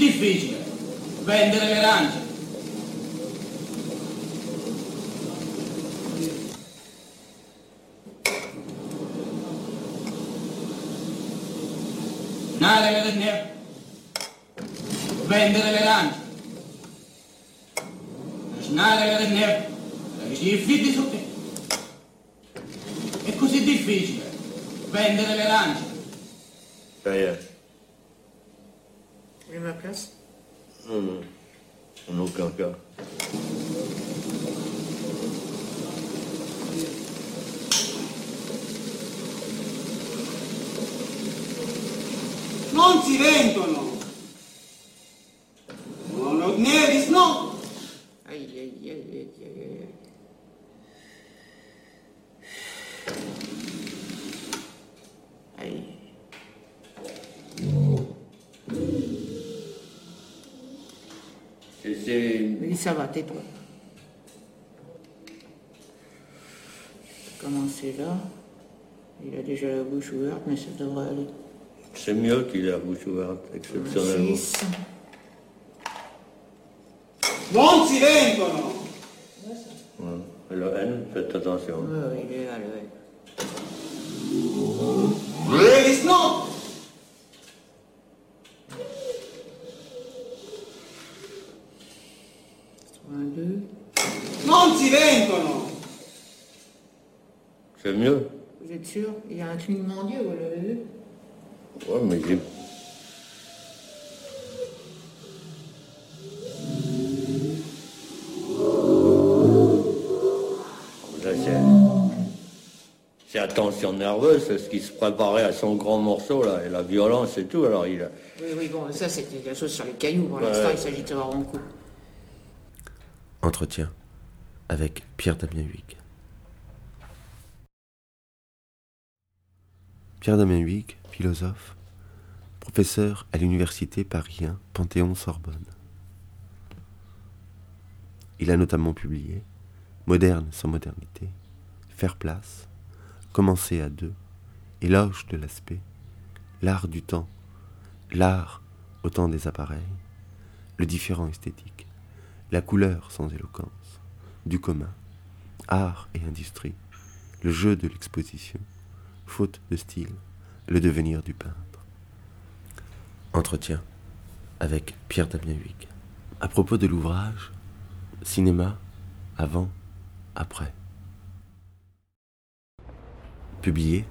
difficile vendere le arance? Vendere le lance. Snare le neve. Gli fidi su te. È così difficile vendere le lance. Derrière. Vous va, tais-toi. Commencez là. Il a déjà la bouche ouverte, mais ça devrait aller. C'est mieux qu'il ait la bouche ouverte, exceptionnellement. Non si vendono. Ouais. Le N, faites attention. Il est là, le mec. Nevis, no. Un, deux. Non si vendono. C'est mieux. Vous êtes sûr Il y a un clignement d'yeux, vous l'avez vu Ouais, mais j'ai. C'est. Tension nerveuse, c'est ce qui se préparait à son grand morceau, là, et la violence et tout. Alors, il a. Oui, oui, bon, ça c'était la chose sur les cailloux. Pour Ouais. l'instant, il s'agit de savoir mon coup. Entretien avec Pierre Damien Huyghe. Pierre Damien Huyghe, philosophe, professeur à l'université Paris 1 Panthéon-Sorbonne. Il a notamment publié Moderne sans modernité, Faire place, Commencer à deux, Éloge de l'aspect, L'art du temps, L'art au temps des appareils, Le différent esthétique, La couleur sans éloquence, Du commun, Art et industrie, Le jeu de l'exposition, Faute de style, Le devenir du peintre. Entretien avec Pierre Damien Huyghe. À propos de l'ouvrage, Cinéma, avant, après. Publié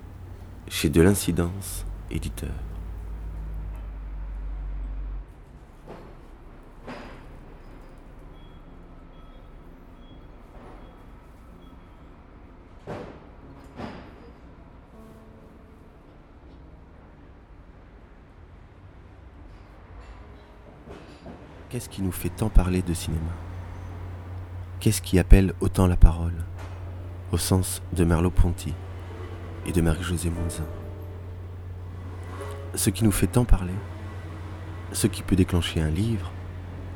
chez De l'Incidence, éditeur. Qu'est-ce qui nous fait tant parler de cinéma? Qu'est-ce qui appelle autant la parole? Au sens de Merleau-Ponty et de Marie-Josée Monzin. Ce qui nous fait tant parler, ce qui peut déclencher un livre,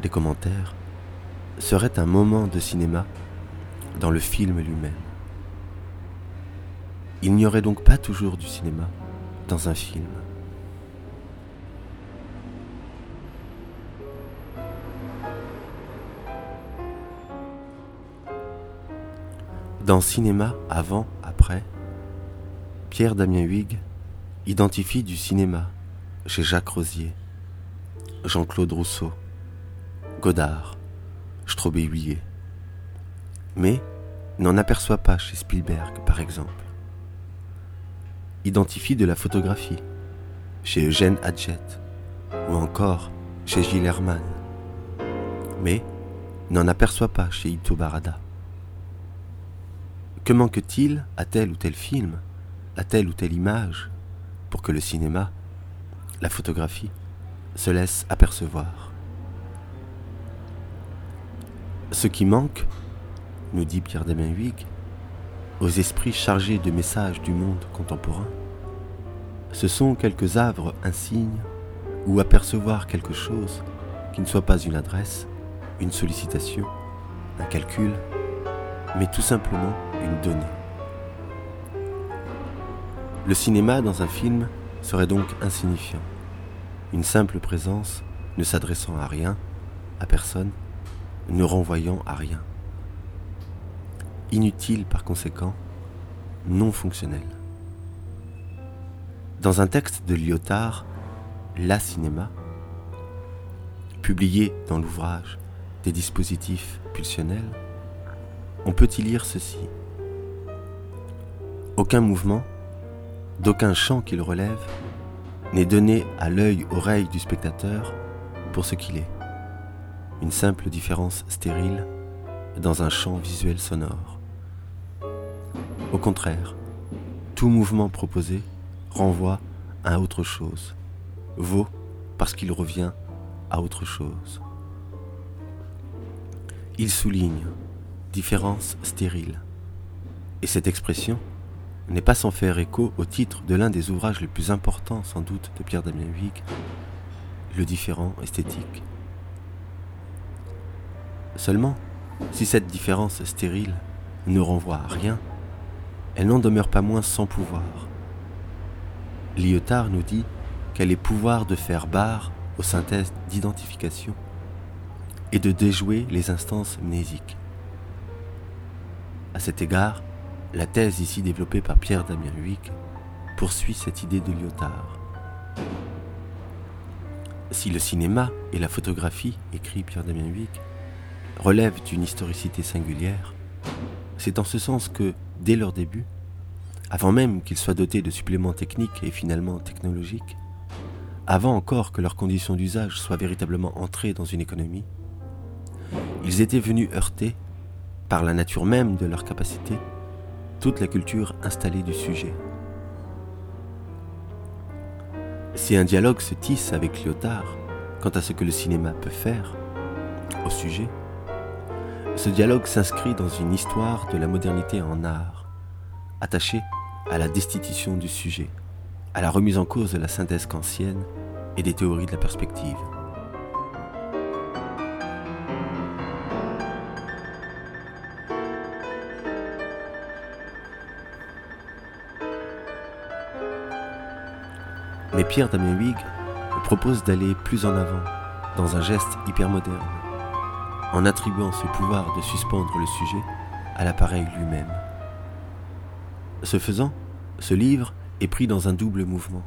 des commentaires, serait un moment de cinéma dans le film lui-même. Il n'y aurait donc pas toujours du cinéma dans un film. Dans Cinéma avant, après, Pierre Damien Huyghe identifie du cinéma chez Jacques Rosier, Jean-Claude Rousseau, Godard, Strobé-Huillet, mais n'en aperçoit pas chez Spielberg, par exemple. Identifie de la photographie chez Eugène Hadjet ou encore chez Gilles Herman, mais n'en aperçoit pas chez Ito Barada. Que manque-t-il à tel ou tel film, à telle ou telle image, pour que le cinéma, la photographie, se laisse apercevoir? Ce qui manque, nous dit Pierre Huyghe, aux esprits chargés de messages du monde contemporain, ce sont quelques havres insignes où apercevoir quelque chose qui ne soit pas une adresse, une sollicitation, un calcul, mais tout simplement une donnée. Le cinéma dans un film serait donc insignifiant, une simple présence ne s'adressant à rien, à personne, ne renvoyant à rien. Inutile par conséquent, non fonctionnel. Dans un texte de Lyotard, La Cinéma, publié dans l'ouvrage des dispositifs pulsionnels, on peut y lire ceci. Aucun mouvement, d'aucun champ qu'il relève, n'est donné à l'œil-oreille du spectateur pour ce qu'il est. Une simple différence stérile dans un champ visuel sonore. Au contraire, tout mouvement proposé renvoie à autre chose, vaut parce qu'il revient à autre chose. Il souligne différence stérile. Et cette expression n'est pas sans faire écho au titre de l'un des ouvrages les plus importants sans doute de Pierre Damien Huyghe, Le différent esthétique. Seulement, si cette différence stérile ne renvoie à rien, elle n'en demeure pas moins sans pouvoir. Lyotard nous dit qu'elle est pouvoir de faire barre aux synthèses d'identification et de déjouer les instances mnésiques. À cet égard, la thèse ici développée par Pierre Damien Huyghe poursuit cette idée de Lyotard. Si le cinéma et la photographie, écrit Pierre Damien Huyghe, relèvent d'une historicité singulière, c'est en ce sens que, dès leur début, avant même qu'ils soient dotés de suppléments techniques et finalement technologiques, avant encore que leurs conditions d'usage soient véritablement entrées dans une économie, ils étaient venus heurter, par la nature même de leur capacité, toute la culture installée du sujet. Si un dialogue se tisse avec Lyotard quant à ce que le cinéma peut faire au sujet, ce dialogue s'inscrit dans une histoire de la modernité en art, attachée à la destitution du sujet, à la remise en cause de la synthèse kantienne et des théories de la perspective. Pierre Damien propose d'aller plus en avant, dans un geste hyper moderne, en attribuant ce pouvoir de suspendre le sujet à l'appareil lui-même. Ce faisant, ce livre est pris dans un double mouvement,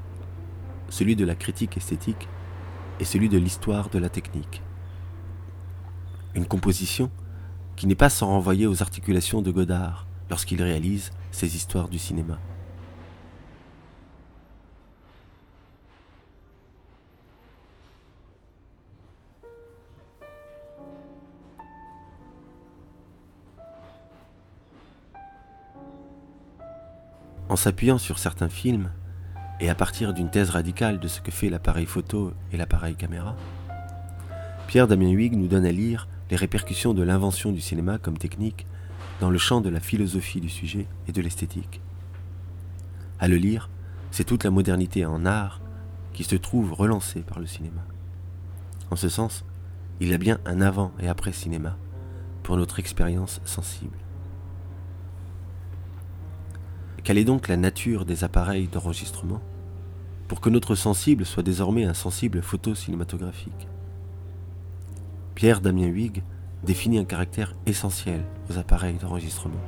celui de la critique esthétique et celui de l'histoire de la technique. Une composition qui n'est pas sans renvoyer aux articulations de Godard lorsqu'il réalise ses histoires du cinéma. En s'appuyant sur certains films, et à partir d'une thèse radicale de ce que fait l'appareil photo et l'appareil caméra, Pierre Damien Huyghe nous donne à lire les répercussions de l'invention du cinéma comme technique dans le champ de la philosophie du sujet et de l'esthétique. À le lire, c'est toute la modernité en art qui se trouve relancée par le cinéma. En ce sens, il y a bien un avant et après cinéma pour notre expérience sensible. Quelle est donc la nature des appareils d'enregistrement pour que notre sensible soit désormais un sensible photo-cinématographique? Pierre Damien Huyghe définit un caractère essentiel aux appareils d'enregistrement.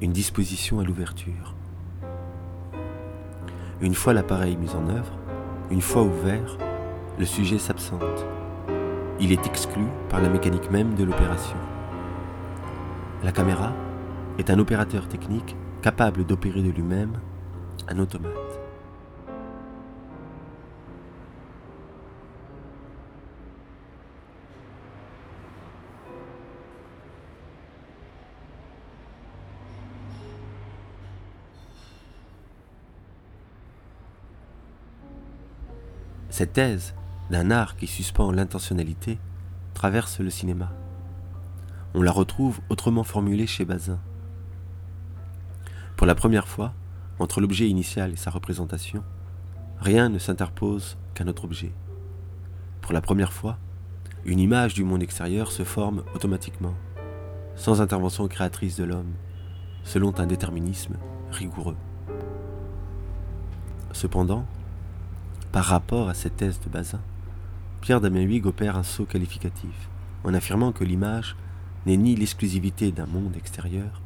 Une disposition à l'ouverture. Une fois l'appareil mis en œuvre, une fois ouvert, le sujet s'absente. Il est exclu par la mécanique même de l'opération. La caméra est un opérateur technique capable d'opérer de lui-même un automate. Cette thèse d'un art qui suspend l'intentionnalité traverse le cinéma. On la retrouve autrement formulée chez Bazin. Pour la première fois, entre l'objet initial et sa représentation, rien ne s'interpose qu'un autre objet. Pour la première fois, une image du monde extérieur se forme automatiquement, sans intervention créatrice de l'homme, selon un déterminisme rigoureux. Cependant, par rapport à cette thèse de Bazin, Pierre Damien opère un saut qualificatif, en affirmant que l'image n'est ni l'exclusivité d'un monde extérieur,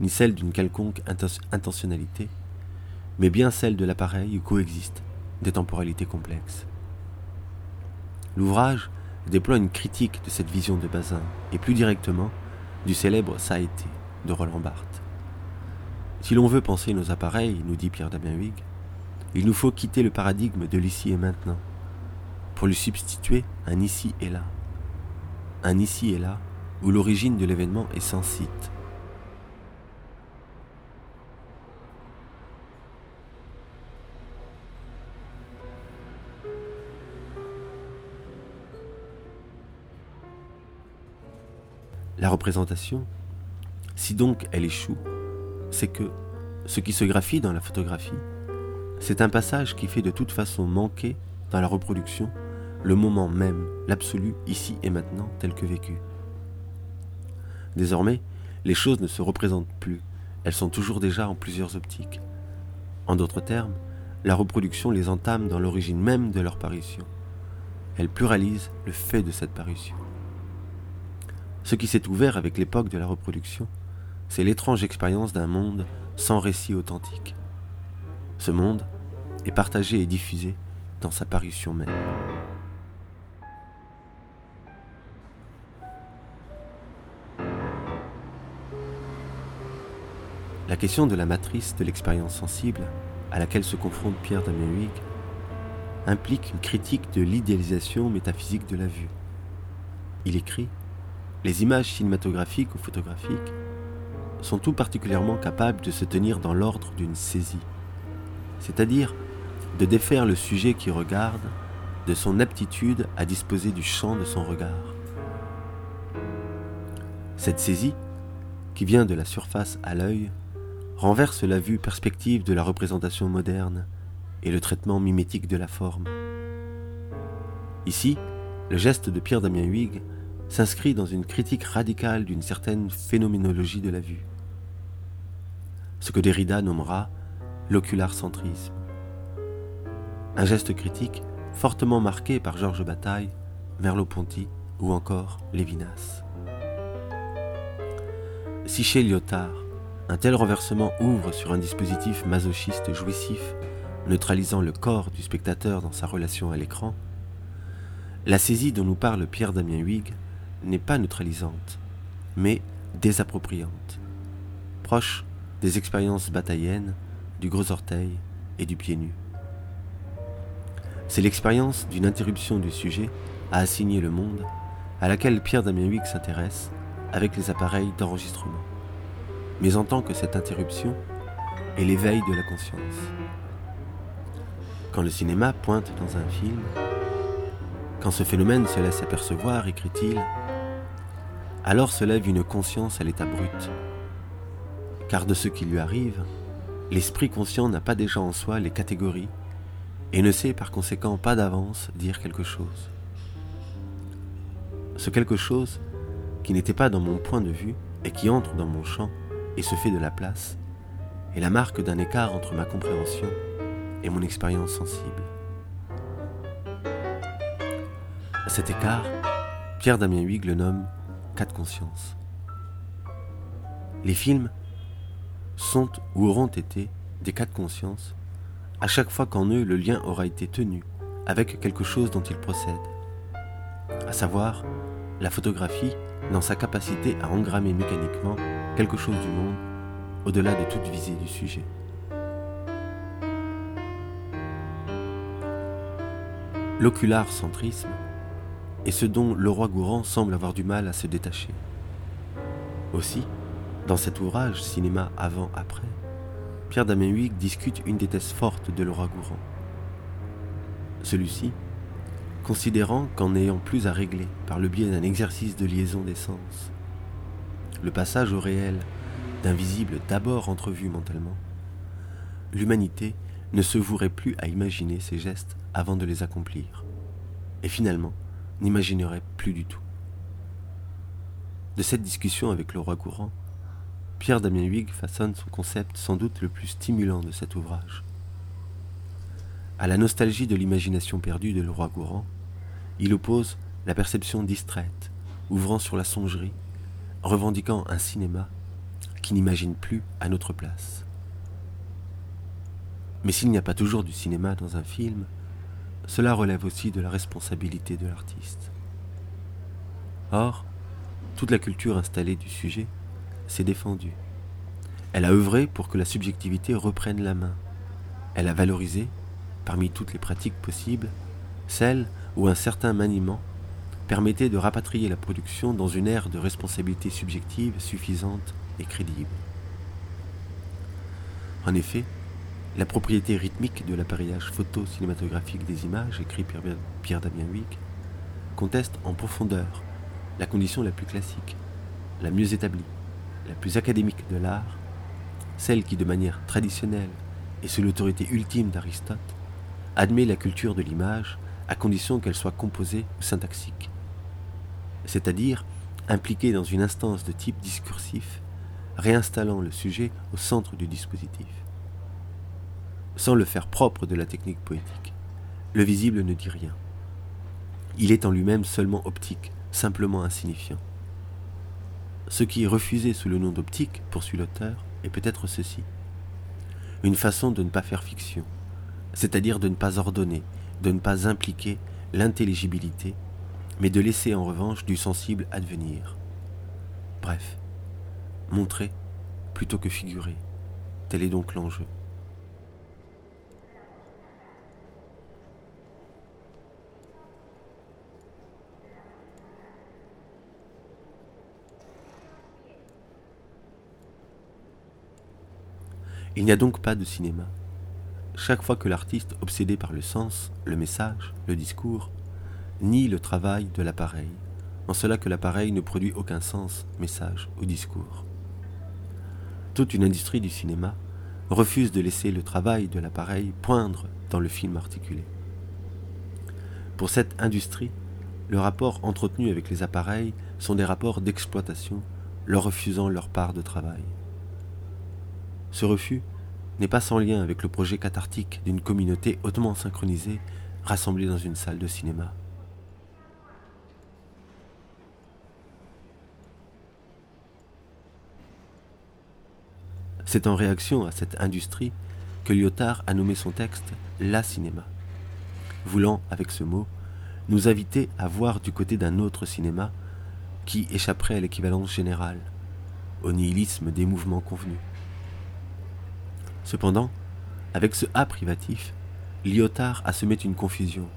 ni celle d'une quelconque intentionnalité, mais bien celle de l'appareil où coexistent des temporalités complexes. L'ouvrage déploie une critique de cette vision de Bazin, et plus directement du célèbre Ça a été de Roland Barthes. Si l'on veut penser nos appareils, nous dit Pierre Damien Huyghe, il nous faut quitter le paradigme de l'ici et maintenant, pour lui substituer un ici et là. Un ici et là où l'origine de l'événement est sans site. La représentation, si donc elle échoue, c'est que ce qui se graphie dans la photographie, c'est un passage qui fait de toute façon manquer dans la reproduction le moment même, l'absolu ici et maintenant tel que vécu. Désormais, les choses ne se représentent plus, elles sont toujours déjà en plusieurs optiques. En d'autres termes, la reproduction les entame dans l'origine même de leur parution. Elle pluralise le fait de cette parution. Ce qui s'est ouvert avec l'époque de la reproduction, c'est l'étrange expérience d'un monde sans récit authentique. Ce monde est partagé et diffusé dans sa parution même. La question de la matrice de l'expérience sensible à laquelle se confronte Pierre Damien Huyghe implique une critique de l'idéalisation métaphysique de la vue. Il écrit Les images cinématographiques ou photographiques sont tout particulièrement capables de se tenir dans l'ordre d'une saisie, c'est-à-dire de défaire le sujet qui regarde de son aptitude à disposer du champ de son regard. Cette saisie, qui vient de la surface à l'œil, renverse la vue perspective de la représentation moderne et le traitement mimétique de la forme. Ici, le geste de Pierre Damien Huyghe s'inscrit dans une critique radicale d'une certaine phénoménologie de la vue, ce que Derrida nommera l'ocular-centrisme. Un geste critique fortement marqué par Georges Bataille, Merleau-Ponty ou encore Lévinas. Si chez Lyotard, un tel renversement ouvre sur un dispositif masochiste jouissif, neutralisant le corps du spectateur dans sa relation à l'écran. La saisie dont nous parle Pierre Damien Huyghe n'est pas neutralisante, mais désappropriante, proche des expériences bataillennes, du gros orteil et du pied nu. C'est l'expérience d'une interruption du sujet à assigner le monde, à laquelle Pierre Damien Huyghe s'intéresse avec les appareils d'enregistrement mais en tant que cette interruption est l'éveil de la conscience. Quand le cinéma pointe dans un film, quand ce phénomène se laisse apercevoir, écrit-il, alors se lève une conscience à l'état brut. Car de ce qui lui arrive, l'esprit conscient n'a pas déjà en soi les catégories et ne sait par conséquent pas d'avance dire quelque chose. Ce quelque chose qui n'était pas dans mon point de vue et qui entre dans mon champ et se fait de la place est la marque d'un écart entre ma compréhension et mon expérience sensible. Cet écart, Pierre Damien Huyghe le nomme quatre consciences. Les films sont ou auront été des quatre consciences à chaque fois qu'en eux le lien aura été tenu avec quelque chose dont ils procèdent, à savoir la photographie dans sa capacité à engrammer mécaniquement quelque chose du monde au-delà de toute visée du sujet. L'ocular centrisme est ce dont le roi Gourand semble avoir du mal à se détacher. Aussi, dans cet ouvrage Cinéma avant-après, Pierre Damien Huyghe discute une des thèses fortes de roi Gourand. Celui-ci, considérant qu'en n'ayant plus à régler par le biais d'un exercice de liaison des sens, le passage au réel d'un visible d'abord entrevu mentalement, l'humanité ne se vouerait plus à imaginer ses gestes avant de les accomplir, et finalement n'imaginerait plus du tout. De cette discussion avec le roi courant, Pierre Damien Huyghe façonne son concept sans doute le plus stimulant de cet ouvrage. À la nostalgie de l'imagination perdue de le roi Gourand, il oppose la perception distraite, ouvrant sur la songerie, revendiquant un cinéma qui n'imagine plus à notre place. Mais s'il n'y a pas toujours du cinéma dans un film, cela relève aussi de la responsabilité de l'artiste. Or, toute la culture installée du sujet s'est défendue. Elle a œuvré pour que la subjectivité reprenne la main. Elle a valorisé, parmi toutes les pratiques possibles, celle où un certain maniement permettait de rapatrier la production dans une ère de responsabilité subjective suffisante et crédible. En effet, la propriété rythmique de l'appareillage photo-cinématographique des images, écrit Pierre Damien Huyck, conteste en profondeur la condition la plus classique, la mieux établie, la plus académique de l'art, celle qui, de manière traditionnelle et sous l'autorité ultime d'Aristote, admet la culture de l'image à condition qu'elle soit composée ou syntaxique, c'est-à-dire impliquée dans une instance de type discursif, réinstallant le sujet au centre du dispositif. Sans le faire propre de la technique poétique, le visible ne dit rien. Il est en lui-même seulement optique, simplement insignifiant. Ce qui est refusé sous le nom d'optique, poursuit l'auteur, est peut-être ceci. Une façon de ne pas faire fiction, c'est-à-dire de ne pas ordonner, de ne pas impliquer l'intelligibilité, mais de laisser en revanche du sensible advenir. Bref, montrer plutôt que figurer, tel est donc l'enjeu. Il n'y a donc pas de cinéma. Chaque fois que l'artiste, obsédé par le sens, le message, le discours, nie le travail de l'appareil, en cela que l'appareil ne produit aucun sens, message ou discours. Toute une industrie du cinéma refuse de laisser le travail de l'appareil poindre dans le film articulé. Pour cette industrie, le rapport entretenu avec les appareils sont des rapports d'exploitation, leur refusant leur part de travail. Ce refus n'est pas sans lien avec le projet cathartique d'une communauté hautement synchronisée rassemblée dans une salle de cinéma. C'est en réaction à cette industrie que Lyotard a nommé son texte La cinéma, voulant, avec ce mot, nous inviter à voir du côté d'un autre cinéma qui échapperait à l'équivalence générale, au nihilisme des mouvements convenus. Cependant, avec ce A privatif, Lyotard a semé une confusion.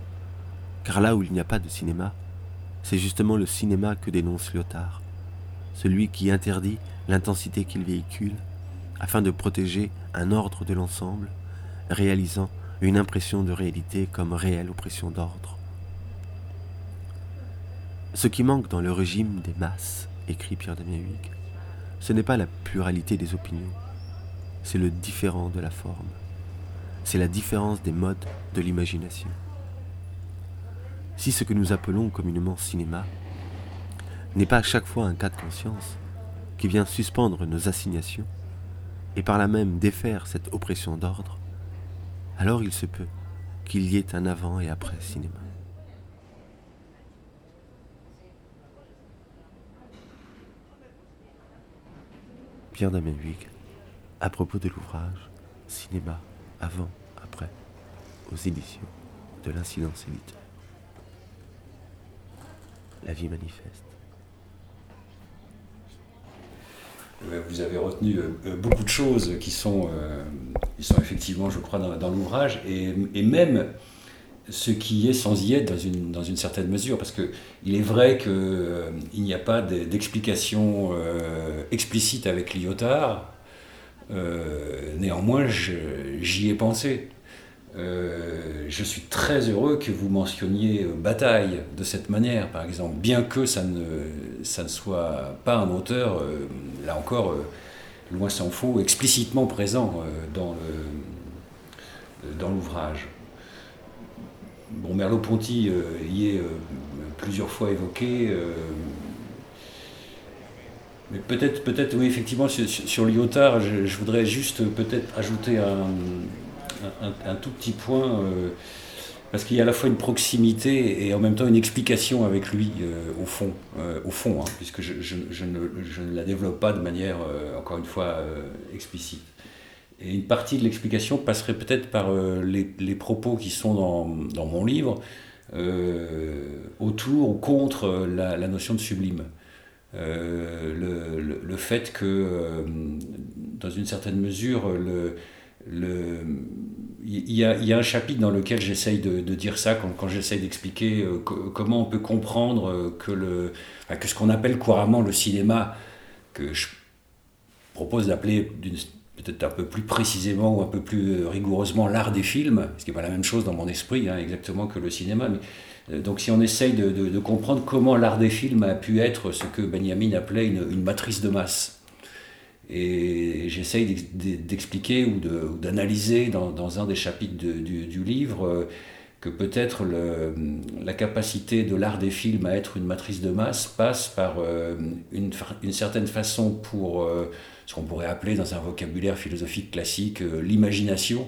Car là où il n'y a pas de cinéma, c'est justement le cinéma que dénonce Lyotard, celui qui interdit l'intensité qu'il véhicule afin de protéger un ordre de l'ensemble, réalisant une impression de réalité comme réelle oppression d'ordre. Ce qui manque dans le régime des masses, écrit Pierre Damien Huyghe, ce n'est pas la pluralité des opinions, c'est le différent de la forme. C'est la différence des modes de l'imagination. Si ce que nous appelons communément cinéma n'est pas à chaque fois un cas de conscience qui vient suspendre nos assignations et par là même défaire cette oppression d'ordre, alors il se peut qu'il y ait un avant et après cinéma. Pierre Damien à propos de l'ouvrage Cinéma avant, après, aux éditions de l'incidence éditeur. La vie manifeste. Vous avez retenu euh, euh, beaucoup de choses qui sont, euh, effectivement, je crois, dans, l'ouvrage, et, même ce qui est sans y être dans une, dans une certaine mesure, parce qu'il est vrai qu'il n'y a pas d'explication explicite avec Lyotard, euh, néanmoins, j'y ai pensé. Euh, je suis très heureux que vous mentionniez euh, Bataille de cette manière, par exemple, bien que ça ne, ça ne soit pas un auteur, là encore, loin s'en faut, explicitement présent dans l'ouvrage. Bon, Merleau-Ponty y est plusieurs fois évoqué. Mais peut-être, peut-être, oui, effectivement, sur, Lyotard, je, voudrais juste peut-être ajouter un, tout petit point, parce qu'il y a à la fois une proximité et en même temps une explication avec lui au fond, au fond hein, puisque je, ne, la développe pas de manière, encore une fois, explicite. Et une partie de l'explication passerait peut-être par les, propos qui sont dans, mon livre, autour ou contre la notion de sublime. Euh, le, le, fait que, euh, dans une certaine mesure, le, le, il, y a, y a un chapitre dans lequel j'essaye de, dire ça, quand, quand j'essaye d'expliquer euh, comment on peut comprendre que, le, que ce qu'on appelle couramment le cinéma, que je propose d'appeler peut-être un peu plus précisément ou un peu plus rigoureusement l'art des films, ce qui n'est pas la même chose dans mon esprit hein, exactement que le cinéma, mais donc si on essaye de, comprendre comment l'art des films a pu être ce que Benjamin appelait une, matrice de masse, et j'essaye d'expliquer ou d'analyser dans, un des chapitres du, livre euh, que peut-être la capacité de l'art des films à être une matrice de masse passe par euh, une, certaine façon pour ce qu'on pourrait appeler dans un vocabulaire philosophique classique l'imagination,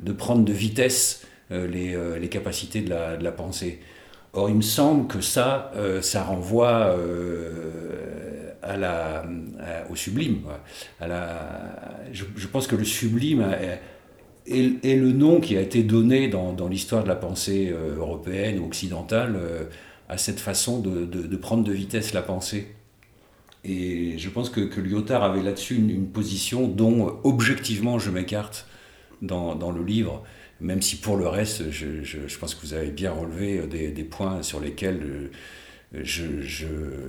de prendre de vitesse les, capacités de la pensée. Or, il me semble que ça, euh, ça renvoie euh, à la, au sublime. Je, pense que le sublime est, le nom qui a été donné dans, l'histoire de la pensée euh, européenne ou occidentale à cette façon de, prendre de vitesse la pensée. Et je pense que, que Lyotard avait là-dessus une, position dont objectivement je m'écarte dans, le livre même si pour le reste, je, je, pense que vous avez bien relevé des, des points sur lesquels euh, je,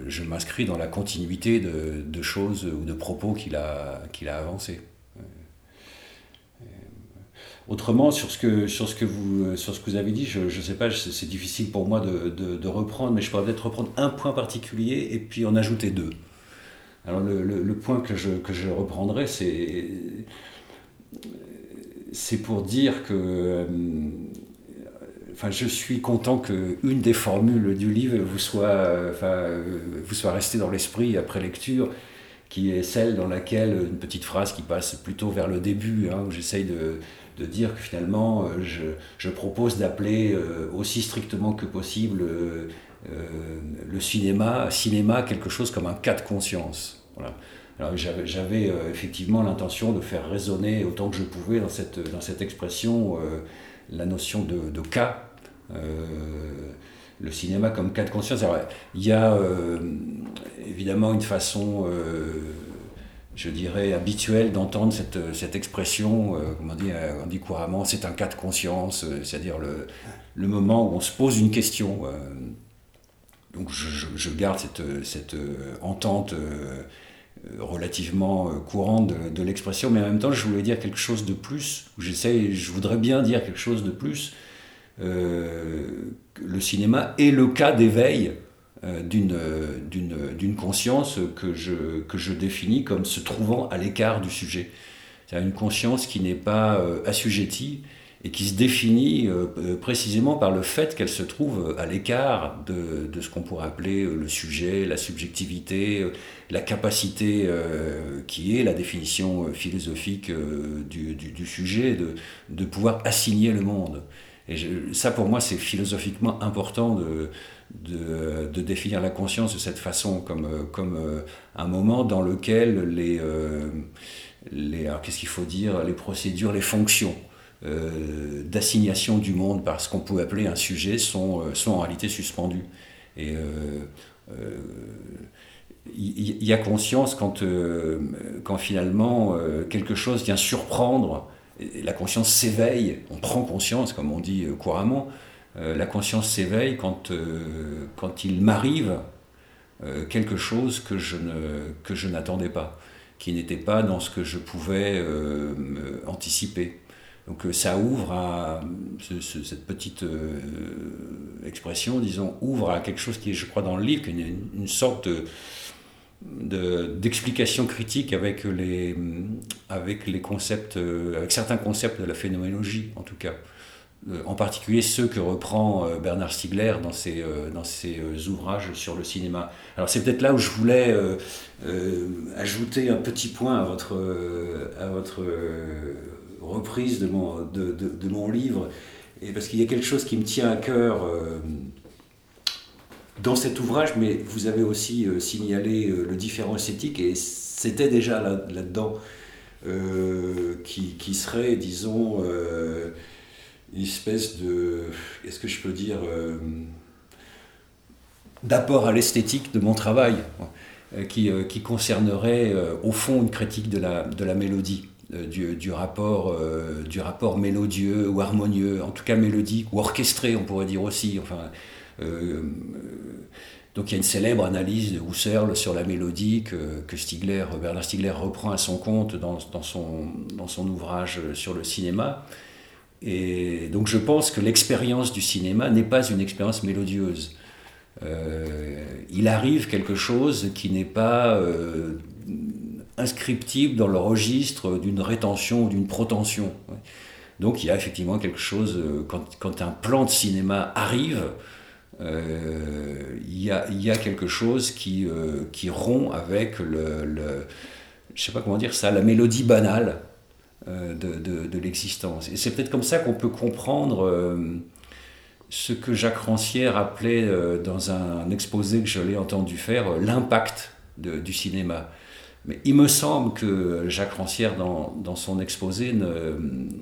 je m'inscris dans la continuité de, de, choses ou de propos qu'il a, qu'il a avancés. Euh, autrement, sur ce, que, sur, ce que vous, sur ce que vous avez dit, je ne sais pas, c'est difficile pour moi de, de, de, reprendre, mais je pourrais peut-être reprendre un point particulier et puis en ajouter deux. Alors le, le, le point que je, que je reprendrai, c'est c'est pour dire que euh, enfin, je suis content qu'une des formules du livre vous soit, enfin, vous soit restée dans l'esprit après lecture, qui est celle dans laquelle une petite phrase qui passe plutôt vers le début, hein, où j'essaye de, de, dire que finalement euh, je, je propose d'appeler euh, aussi strictement que possible le cinéma, cinéma quelque chose comme un cas de conscience. Voilà j'avais euh, effectivement l'intention de faire résonner autant que je pouvais dans cette, dans cette expression euh, la notion de, cas. Euh, le cinéma comme cas de conscience. il y a évidemment une façon, je dirais, habituelle d'entendre cette, cette, expression, comme on dit, couramment, c'est un cas de conscience, c'est-à-dire le, le, moment où on se pose une question. donc je, je, garde cette, cette entente relativement euh, courant de, l'expression, mais en même temps, je voulais dire quelque chose de plus, j'essaie, je voudrais bien dire quelque chose de plus. Euh, le cinéma est le cas d'éveil d'une, d'une, conscience que je, que je définis comme se trouvant à l'écart du sujet. C'est une conscience qui n'est pas assujettie et qui se définit euh, euh, précisément par le fait qu'elle se trouve à l'écart de, de, ce qu'on pourrait appeler euh, le sujet, la subjectivité, la capacité qui est la définition philosophique du, du, sujet, de, de, pouvoir assigner le monde. Et ça, pour moi, c'est philosophiquement important de, de, de, définir la conscience de cette façon, comme, comme un moment dans lequel les... les qu'est-ce qu'il faut dire Les procédures, les fonctions euh, d'assignation du monde par ce qu'on peut appeler un sujet sont, euh, sont en réalité suspendus. Et euh, il y, a conscience quand, quand finalement quelque chose vient surprendre, la conscience s'éveille, on prend conscience, comme on dit couramment, la conscience s'éveille quand, quand il m'arrive quelque chose que je, ne, que je n'attendais pas, qui n'était pas dans ce que je pouvais anticiper. Donc euh, ça ouvre à cette petite euh, expression, disons, ouvre à quelque chose qui est, je crois, dans le livre, une, sorte d'explication critique avec les, concepts, euh, avec certains concepts de la phénoménologie, en tout cas. En particulier ceux que reprend Bernard Stiegler dans ses, dans ses ouvrages sur le cinéma. Alors c'est peut-être là où je voulais ajouter un petit point à votre, à votre reprise de mon, de, de, mon livre, et parce qu'il y a quelque chose qui me tient à cœur dans cet ouvrage, mais vous avez aussi signalé le différent esthétique, et c'était déjà là-dedans, qui, qui, serait, disons, une espèce de, est-ce que je peux dire, d'apport à l'esthétique de mon travail, euh, qui, euh, qui, concernerait euh, au fond une critique de la, de la mélodie. Du, du, rapport, du rapport mélodieux ou harmonieux, en tout cas mélodique ou orchestré, on pourrait dire aussi. Enfin, donc il y a une célèbre analyse de Husserl sur la mélodie que, que Stigler, Bernard Stiegler reprend à son compte dans, dans, son, dans son ouvrage sur le cinéma. Et donc je pense que l'expérience du cinéma n'est pas une expérience mélodieuse. Euh, il arrive quelque chose qui n'est pas euh, inscriptible dans le registre d'une rétention ou d'une protention. Donc il y a effectivement quelque chose, euh, quand, un plan de cinéma arrive, il, y a, quelque chose qui, qui rompt avec le, le, je sais pas comment dire ça, la mélodie banale de, de l'existence. Et c'est peut-être comme ça qu'on peut comprendre ce que Jacques Rancière appelait euh, dans un exposé que je l'ai entendu faire euh, l'impact du cinéma. Mais il me semble que Jacques Rancière, dans, son exposé,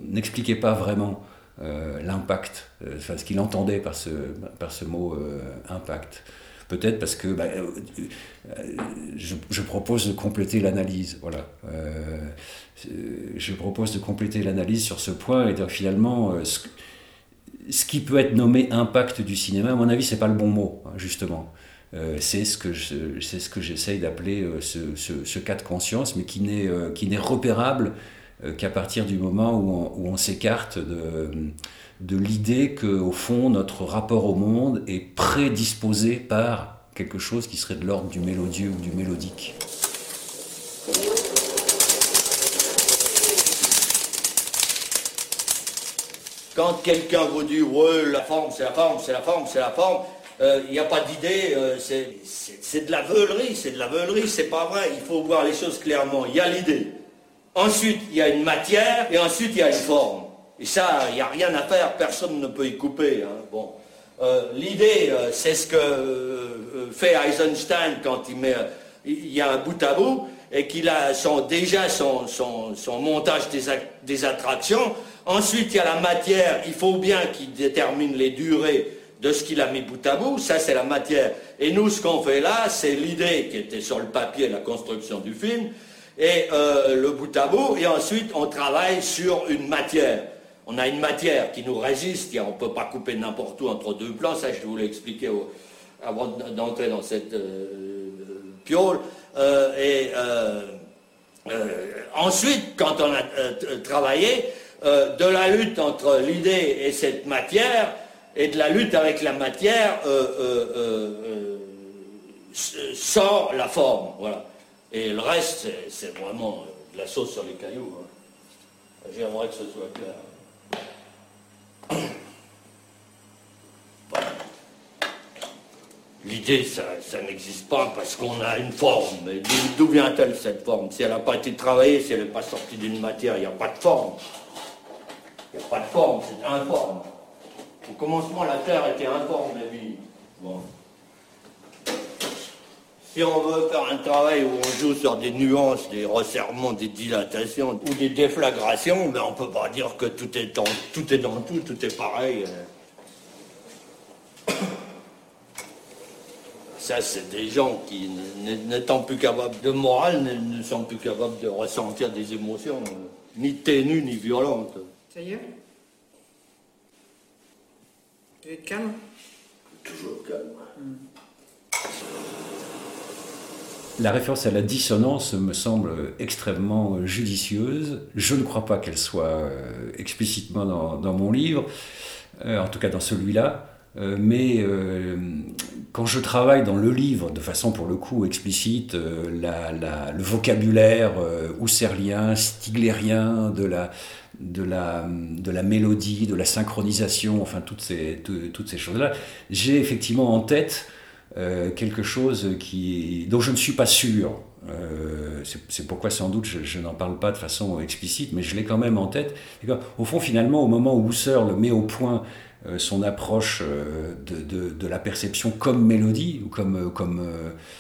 n'expliquait pas vraiment euh, l'impact, ce qu'il entendait par ce, par ce mot impact. Peut-être parce que bah, je, je, propose de compléter l'analyse. Voilà. je propose de compléter l'analyse sur ce point et donc finalement, ce qui peut être nommé impact du cinéma, à mon avis, c'est pas le bon mot, hein, justement. Euh, c'est ce que c'est ce que j'essaye d'appeler euh, ce, cas de conscience, mais qui n'est euh, qui n'est repérable qu'à partir du moment où on, s'écarte de, de l'idée que au fond notre rapport au monde est prédisposé par quelque chose qui serait de l'ordre du mélodieux ou du mélodique. Quand quelqu'un vous dit, ouais, la forme, c'est la forme, c'est la forme, c'est la forme, il euh, n'y a pas d'idée, euh, c'est de la veulerie, c'est de la veulerie, c'est pas vrai, il faut voir les choses clairement. Il y a l'idée. Ensuite, il y a une matière, et ensuite, il y a une forme. Et ça, il n'y a rien à faire, personne ne peut y couper. Hein. Bon. Euh, l'idée, c'est ce que fait Eisenstein quand il met, il y a un bout à bout, et qu'il a son, déjà son, son, montage des attractions, Ensuite, il y a la matière, il faut bien qu'il détermine les durées de ce qu'il a mis bout à bout, ça c'est la matière. Et nous, ce qu'on fait là, c'est l'idée qui était sur le papier, la construction du film, et euh, le bout à bout, et ensuite on travaille sur une matière. On a une matière qui nous résiste, on ne peut pas couper n'importe où entre deux plans, ça je voulais expliquer avant d'entrer dans cette euh, piole. Euh, et ensuite, quand on a travaillé, euh, de la lutte entre l'idée et cette matière, et de la lutte avec la matière, euh, euh, sort la forme. Voilà. Et le reste, c'est vraiment de la sauce sur les cailloux. Hein. J'aimerais que ce soit clair. L'idée, ça, ça n'existe pas parce qu'on a une forme. Mais d'où vient-elle cette forme? Si elle n'a pas été travaillée, si elle n'est pas sortie d'une matière, il n'y a pas de forme. Il n'y a pas de forme, c'est informe. Au commencement, la Terre était informe, la vie. Bon. Si on veut faire un travail où on joue sur des nuances, des resserrements, des dilatations ou des déflagrations, ben on ne peut pas dire que tout est, dans, tout est dans tout, tout est pareil. Ça, c'est des gens qui, n'étant plus capables de morale, ne sont plus capables de ressentir des émotions, ni ténues ni violentes. Ça y est Calme Toujours calme. La référence à la dissonance me semble extrêmement judicieuse. Je ne crois pas qu'elle soit euh, explicitement dans, mon livre, euh, en tout cas dans celui-là. Euh, mais quand je travaille dans le livre, de façon pour le coup explicite, le vocabulaire husserlien, stiglérien de la, de la, de la mélodie, de la synchronisation, enfin toutes ces, toutes ces choses-là, j'ai effectivement en tête euh, quelque chose qui, dont je ne suis pas sûr. Euh, c'est pourquoi sans doute je, n'en parle pas de façon explicite, mais je l'ai quand même en tête. Au fond, finalement, au moment où Husserl met au point euh, son approche euh, de, de, la perception comme mélodie, ou, comme, comme,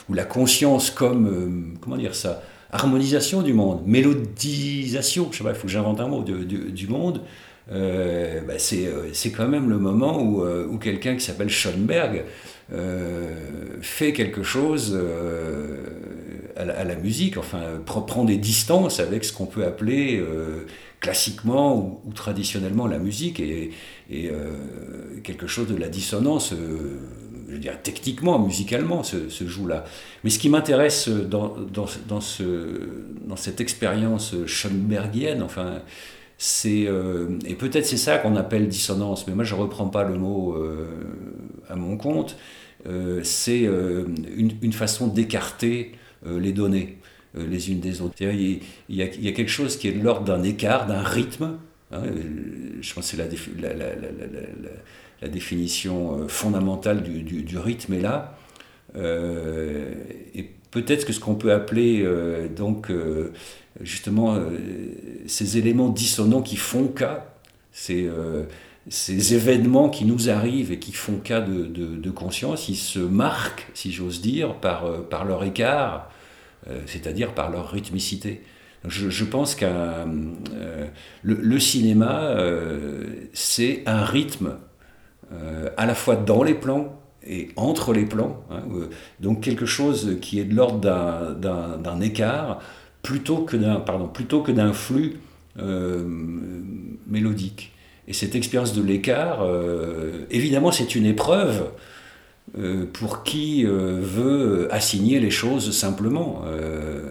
ou la conscience comme, comment dire ça, harmonisation du monde, mélodisation, je sais pas, il faut que j'invente un mot, du monde, bah c'est quand même le moment où, où quelqu'un qui s'appelle Schoenberg fait quelque chose à la, musique, enfin, prend des distances avec ce qu'on peut appeler euh, classiquement ou, traditionnellement la musique et, euh, quelque chose de la dissonance, euh, je veux dire, techniquement, musicalement, se, joue là. Mais ce qui m'intéresse dans, dans, ce, dans cette expérience Schoenbergienne, enfin, c'est et peut-être c'est ça qu'on appelle dissonance, mais moi je reprends pas le mot à mon compte. c'est une, façon d'écarter euh, les données euh, les unes des autres. Il y, a, quelque chose qui est de l'ordre d'un écart, d'un rythme. Hein, euh, je pense que c'est la, définition fondamentale du, rythme est là. et peut-être que ce qu'on peut appeler donc justement ces éléments dissonants qui font cas, ces, événements qui nous arrivent et qui font cas de, conscience, ils se marquent, si j'ose dire, par, leur écart, euh, c'est-à-dire par leur rythmicité. Je, pense que euh, le, cinéma, euh, c'est un rythme à la fois dans les plans et entre les plans, hein, donc quelque chose qui est de l'ordre d'un écart plutôt que d'un flux mélodique. Et cette expérience de l'écart, évidemment, c'est une épreuve euh, pour qui euh, veut assigner les choses simplement. Euh,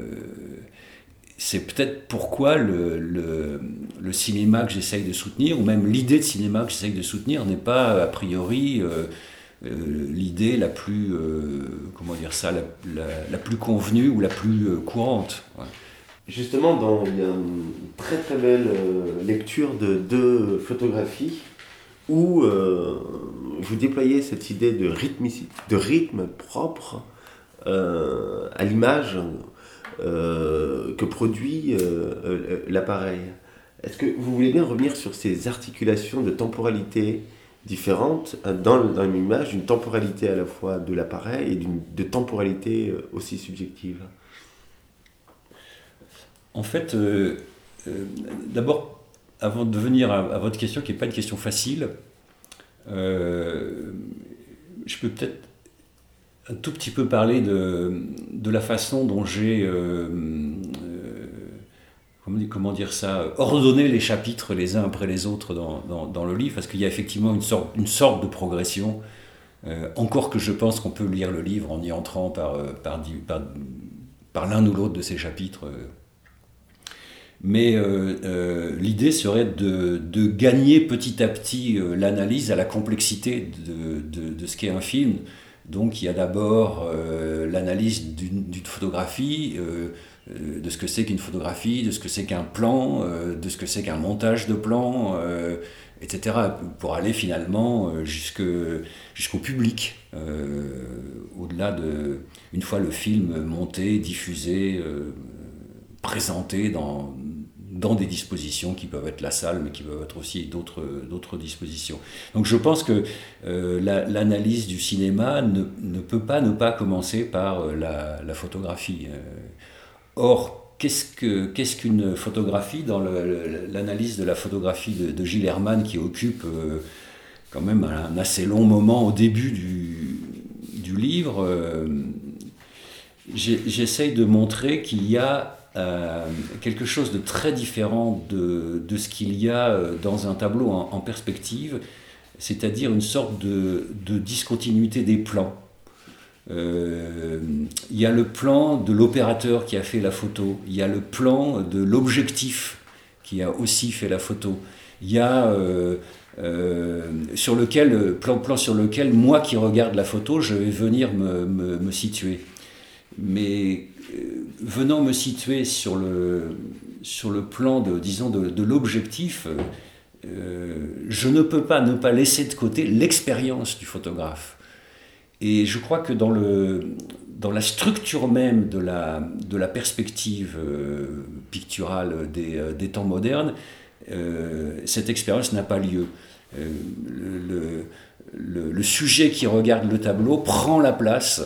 c'est peut-être pourquoi le, le, cinéma que j'essaye de soutenir, ou même l'idée de cinéma que j'essaye de soutenir, n'est pas a priori l'idée la plus, comment dire ça, la, plus convenue ou la plus courante. Justement, dans, il y a une très très belle lecture de deux photographies où euh, vous déployez cette idée de, de rythme propre euh, à l'image euh, que produit l'appareil. Est-ce que vous voulez bien revenir sur ces articulations de temporalité différentes dans, dans une image, une temporalité à la fois de l'appareil et de temporalité aussi subjective? En fait, d'abord, avant de venir à, votre question, qui n'est pas une question facile, euh, je peux peut-être un tout petit peu parler de, de la façon dont j'ai, euh, euh, comment, dire ça, ordonné les chapitres les uns après les autres dans, dans, le livre, parce qu'il y a effectivement une sorte, une sorte de progression, encore que je pense qu'on peut lire le livre en y entrant par, par, par l'un ou l'autre de ces chapitres mais euh, euh, l'idée serait de, de, gagner petit à petit euh, l'analyse à la complexité de, de, ce qu'est un film. Donc il y a d'abord l'analyse d'une photographie, de ce que c'est qu'une photographie, de ce que c'est qu'un plan, de ce que c'est qu'un montage de plan, etc., pour aller finalement jusqu'au public, au-delà de, une fois le film monté, diffusé, présenté dans, dans des dispositions qui peuvent être la salle, mais qui peuvent être aussi d'autres dispositions. Donc je pense que euh, l'analyse du cinéma ne, peut pas ne pas commencer par euh, la, photographie. Euh. Or, qu'est-ce qu'une photographie dans l'analyse de la photographie de, de, Gilles Herman qui occupe quand même un assez long moment au début du, du livre J'essaye de montrer qu'il y a euh, quelque chose de très différent de, de ce qu'il y a euh, dans un tableau en, perspective, c'est-à-dire une sorte de, de, discontinuité des plans. Euh, il y a le plan de l'opérateur qui a fait la photo, il y a le plan de l'objectif qui a aussi fait la photo, il y a sur lequel, plan, plan sur lequel moi qui regarde la photo, je vais venir me, me, me situer. Mais venant me situer sur le, sur le plan de, disons, de, l'objectif, euh, je ne peux pas ne pas laisser de côté l'expérience du photographe. Et je crois que dans le, dans la structure même de la, de la perspective picturale des, des, temps modernes, cette expérience n'a pas lieu. Le, le, sujet qui regarde le tableau prend la place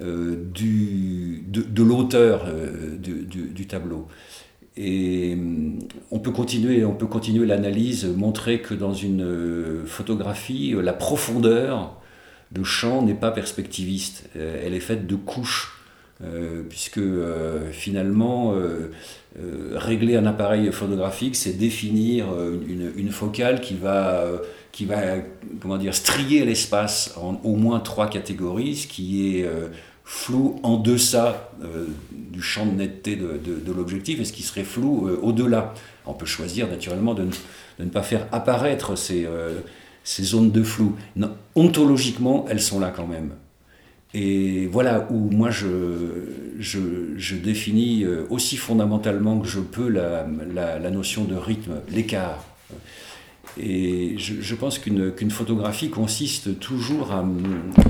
du, de, de l'auteur du, du, tableau. Et on peut continuer, on peut continuer l'analyse, montrer que dans une photographie, la profondeur de champ n'est pas perspectiviste. Euh, elle est faite de couches. Euh, puisque euh, finalement, régler un appareil photographique, c'est définir une, focale qui va, qui va comment dire, strier l'espace en au moins trois catégories, ce qui est flou en deçà du champ de netteté de, de, l'objectif et ce qui serait flou au-delà. On peut choisir naturellement de ne, pas faire apparaître ces ces zones de flou. ontologiquement, elles sont là quand même. Et voilà où moi je, je, définis euh, aussi fondamentalement que je peux la, la, notion de rythme, l'écart. Et je, pense qu'une photographie consiste toujours à.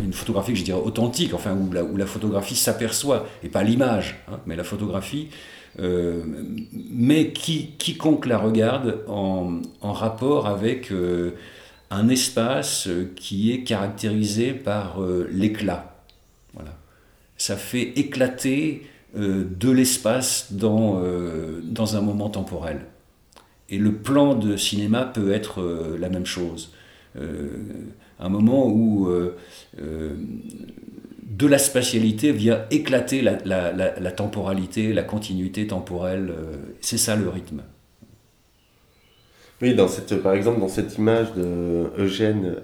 Une photographie je dirais authentique, enfin, où la, photographie s'aperçoit, et pas l'image, hein, mais la photographie, euh, mais qui, quiconque la regarde en, rapport avec. Euh, un espace euh, qui est caractérisé par euh, l'éclat. Voilà. Ça fait éclater de l'espace dans, dans un moment temporel. Et le plan de cinéma peut être la même chose. un moment où de la spatialité vient éclater la, temporalité, la continuité temporelle. C'est ça le rythme. Oui, dans cette, par exemple, dans cette image de Eugène,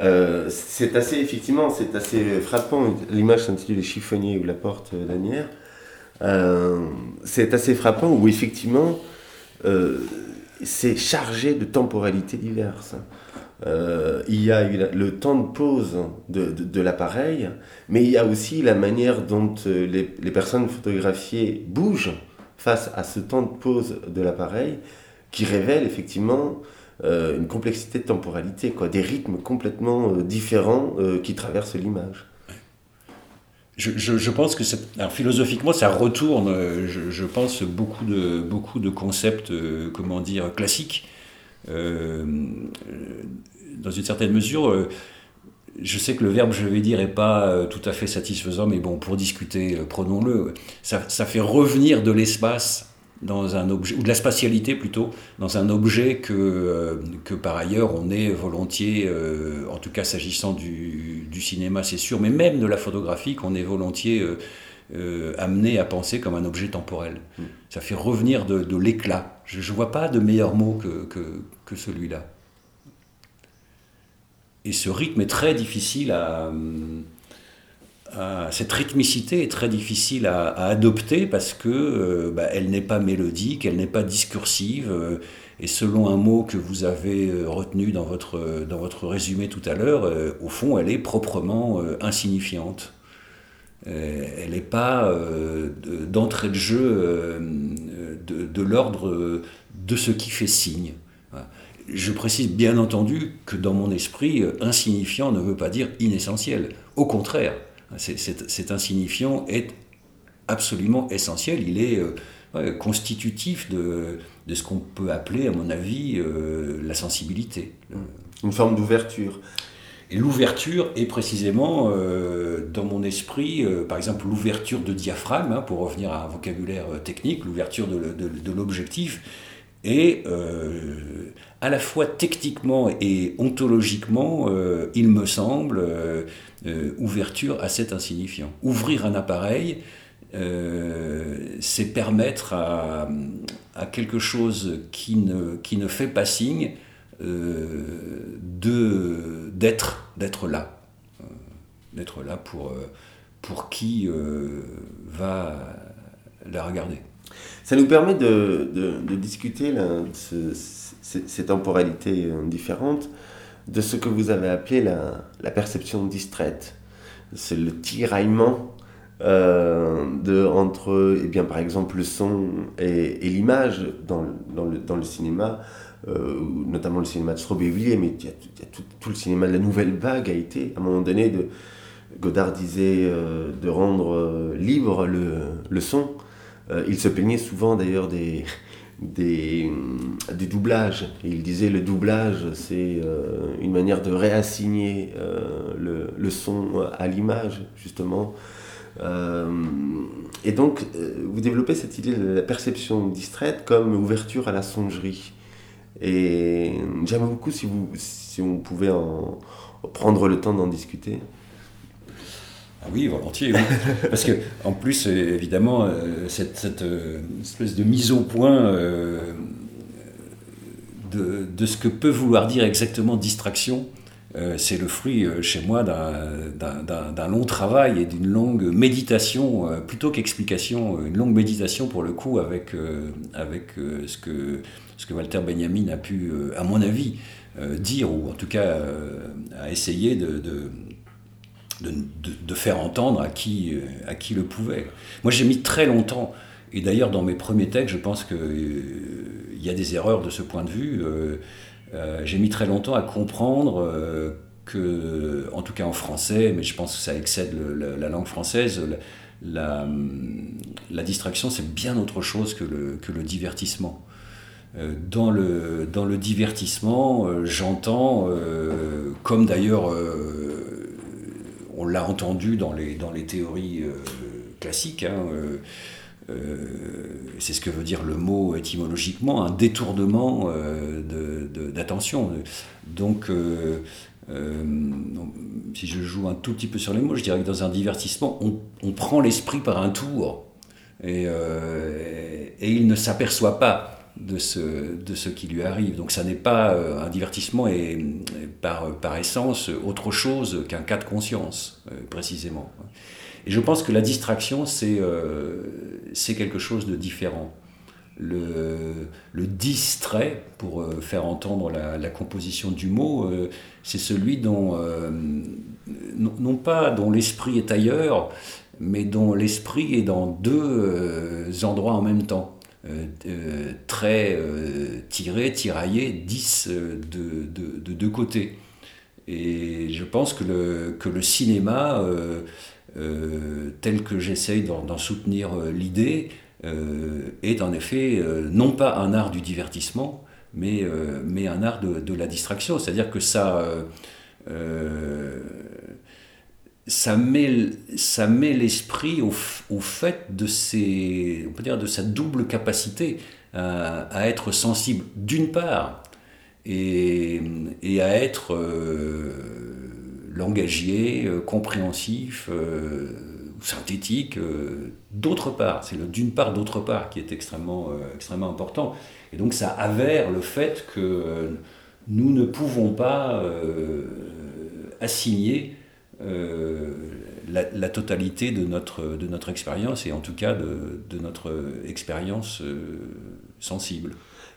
euh, c'est assez, effectivement, c'est assez frappant. L'image s'intitule Les chiffonniers ou la porte d'Anière. Euh, c'est assez frappant où, effectivement, euh, c'est chargé de temporalités diverses. il y a le temps de pause de, de, l'appareil, mais il y a aussi la manière dont les, les personnes photographiées bougent face à ce temps de pause de l'appareil qui révèle effectivement euh, une complexité de temporalité, quoi, des rythmes complètement euh, différents euh, qui traversent l'image. Je, pense que alors, philosophiquement, ça retourne, je, je, pense, beaucoup de, beaucoup de concepts, comment dire, classiques. dans une certaine mesure, je sais que le verbe, je vais dire, n'est pas tout à fait satisfaisant, mais bon, pour discuter, prenons-le. Ça, fait revenir de l'espace dans un objet, ou de la spatialité plutôt, dans un objet que, euh, que par ailleurs on est volontiers, euh, en tout cas s'agissant du, du, cinéma c'est sûr, mais même de la photographie qu'on est volontiers euh, amené à penser comme un objet temporel. Mm. Ça fait revenir de, de l'éclat. Je ne vois pas de meilleur mot que, que, que celui-là. Et ce rythme est très difficile à... Hum, euh, cette rythmicité est très difficile à, adopter parce que euh, bah, elle n'est pas mélodique, elle n'est pas discursive. Euh, et selon un mot que vous avez retenu dans votre, dans votre résumé tout à l'heure, au fond, elle est proprement insignifiante. elle n'est pas d'entrée de jeu de, de l'ordre de ce qui fait signe. Je précise bien entendu que dans mon esprit, insignifiant ne veut pas dire inessentiel. Au contraire, cet insignifiant est absolument essentiel. Il est euh, constitutif de, de ce qu'on peut appeler, à mon avis, euh, la sensibilité. Une forme d'ouverture. Et l'ouverture est précisément, euh, dans mon esprit, par exemple, l'ouverture de diaphragme, hein, pour revenir à un vocabulaire technique, l'ouverture de, de, de l'objectif, et à la fois techniquement et ontologiquement, il me semble, euh, ouverture à cet insignifiant. Ouvrir un appareil, euh, c'est permettre à, quelque chose qui ne, qui ne fait pas signe euh, de, d'être, d'être là. d'être là pour, pour qui va la regarder. Ça nous permet de, de, discuter là, ces temporalités différentes de ce que vous avez appelé la, perception distraite. C'est le tiraillement euh, de, entre, eh bien, par exemple, le son et, l'image dans, dans, le, dans, le, cinéma, euh, notamment le cinéma de Strobé mais il y a, tout, le cinéma de la nouvelle vague a été, à un moment donné, de, Godard disait de rendre libre le, son. il se plaignait souvent d'ailleurs des, des, des, doublages. il disait le doublage, c'est une manière de réassigner le, le, son à l'image, justement. Euh, et donc, euh, vous développez cette idée de la perception distraite comme ouverture à la songerie. Et j'aimerais beaucoup si vous, si on pouvait en, prendre le temps d'en discuter. Ah oui, volontiers. Parce que, en plus, évidemment, euh, cette, cette espèce de mise au point de, de, ce que peut vouloir dire exactement distraction, euh, c'est le fruit euh, chez moi d'un long travail et d'une longue méditation, euh, plutôt qu'explication, une longue méditation pour le coup avec, avec ce, que, ce que Walter Benjamin a pu, à mon avis, dire, ou en tout cas a essayé de, de de, faire entendre à qui, à qui le pouvait. Moi j'ai mis très longtemps, et d'ailleurs dans mes premiers textes, je pense qu'il il y a des erreurs de ce point de vue. Euh, j'ai mis très longtemps à comprendre euh, que, en tout cas en français, mais je pense que ça excède la, langue française, la, la, distraction c'est bien autre chose que le, que le divertissement. Euh, dans le, dans le divertissement, j'entends, comme d'ailleurs on l'a entendu dans les, théories classiques, hein, euh, c'est ce que veut dire le mot étymologiquement, un détournement euh, d'attention. Donc, euh, si je joue un tout petit peu sur les mots, je dirais que dans un divertissement, on, prend l'esprit par un tour et, il ne s'aperçoit pas de ce, de ce qui lui arrive. Donc ça n'est pas un divertissement et, par, par essence autre chose qu'un cas de conscience, précisément. Et je pense que la distraction, c'est euh, quelque chose de différent. Le, le distrait, pour euh, faire entendre la, composition du mot, euh, c'est celui dont, euh, non, pas dont l'esprit est ailleurs, mais dont l'esprit est dans deux endroits en même temps. Très tiré, tiraillé, dix de, de, de, deux côtés. Et je pense que le, cinéma euh, tel que j'essaye d'en soutenir euh, l'idée, euh, est en effet non pas un art du divertissement, mais, mais un art de, la distraction. C'est-à-dire que ça, ça met, ça met l'esprit au, au, fait de, ses, on peut dire de sa double capacité à, à être sensible d'une part et, et, à être langagier, euh, compréhensif, euh, synthétique, euh, d'autre part. C'est le d'une part, d'autre part qui est extrêmement, extrêmement important. Et donc ça avère le fait que nous ne pouvons pas assigner la, totalité de notre, de notre expérience et en tout cas de, de notre expérience sensible.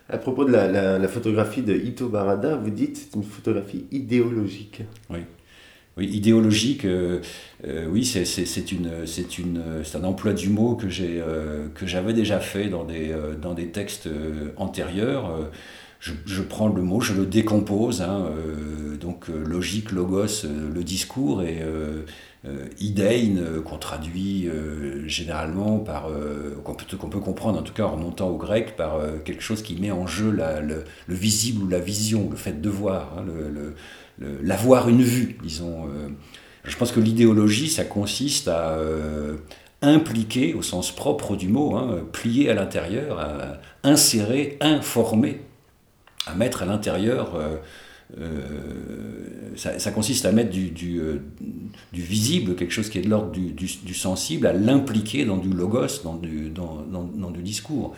À propos de la, la, photographie de Ito Barada, vous dites c'est une photographie idéologique. Oui. Oui, idéologique, euh, euh, oui, c'est un emploi du mot que euh, j'avais déjà fait dans des, dans des textes antérieurs. Je, prends le mot, je le décompose, hein, donc logique, logos, le discours, et idein qu'on traduit généralement par, qu'on peut, comprendre en tout cas en remontant au grec, par quelque chose qui met en jeu le, le, visible ou la vision, le fait de voir. Hein, l'avoir une vue, disons. Euh. je pense que l'idéologie, ça consiste à euh, impliquer, au sens propre du mot, hein, plier à l'intérieur, à insérer, informer, à mettre à l'intérieur. Euh, ça, consiste à mettre du, du, visible, quelque chose qui est de l'ordre du, sensible, à l'impliquer dans du logos, dans du, discours.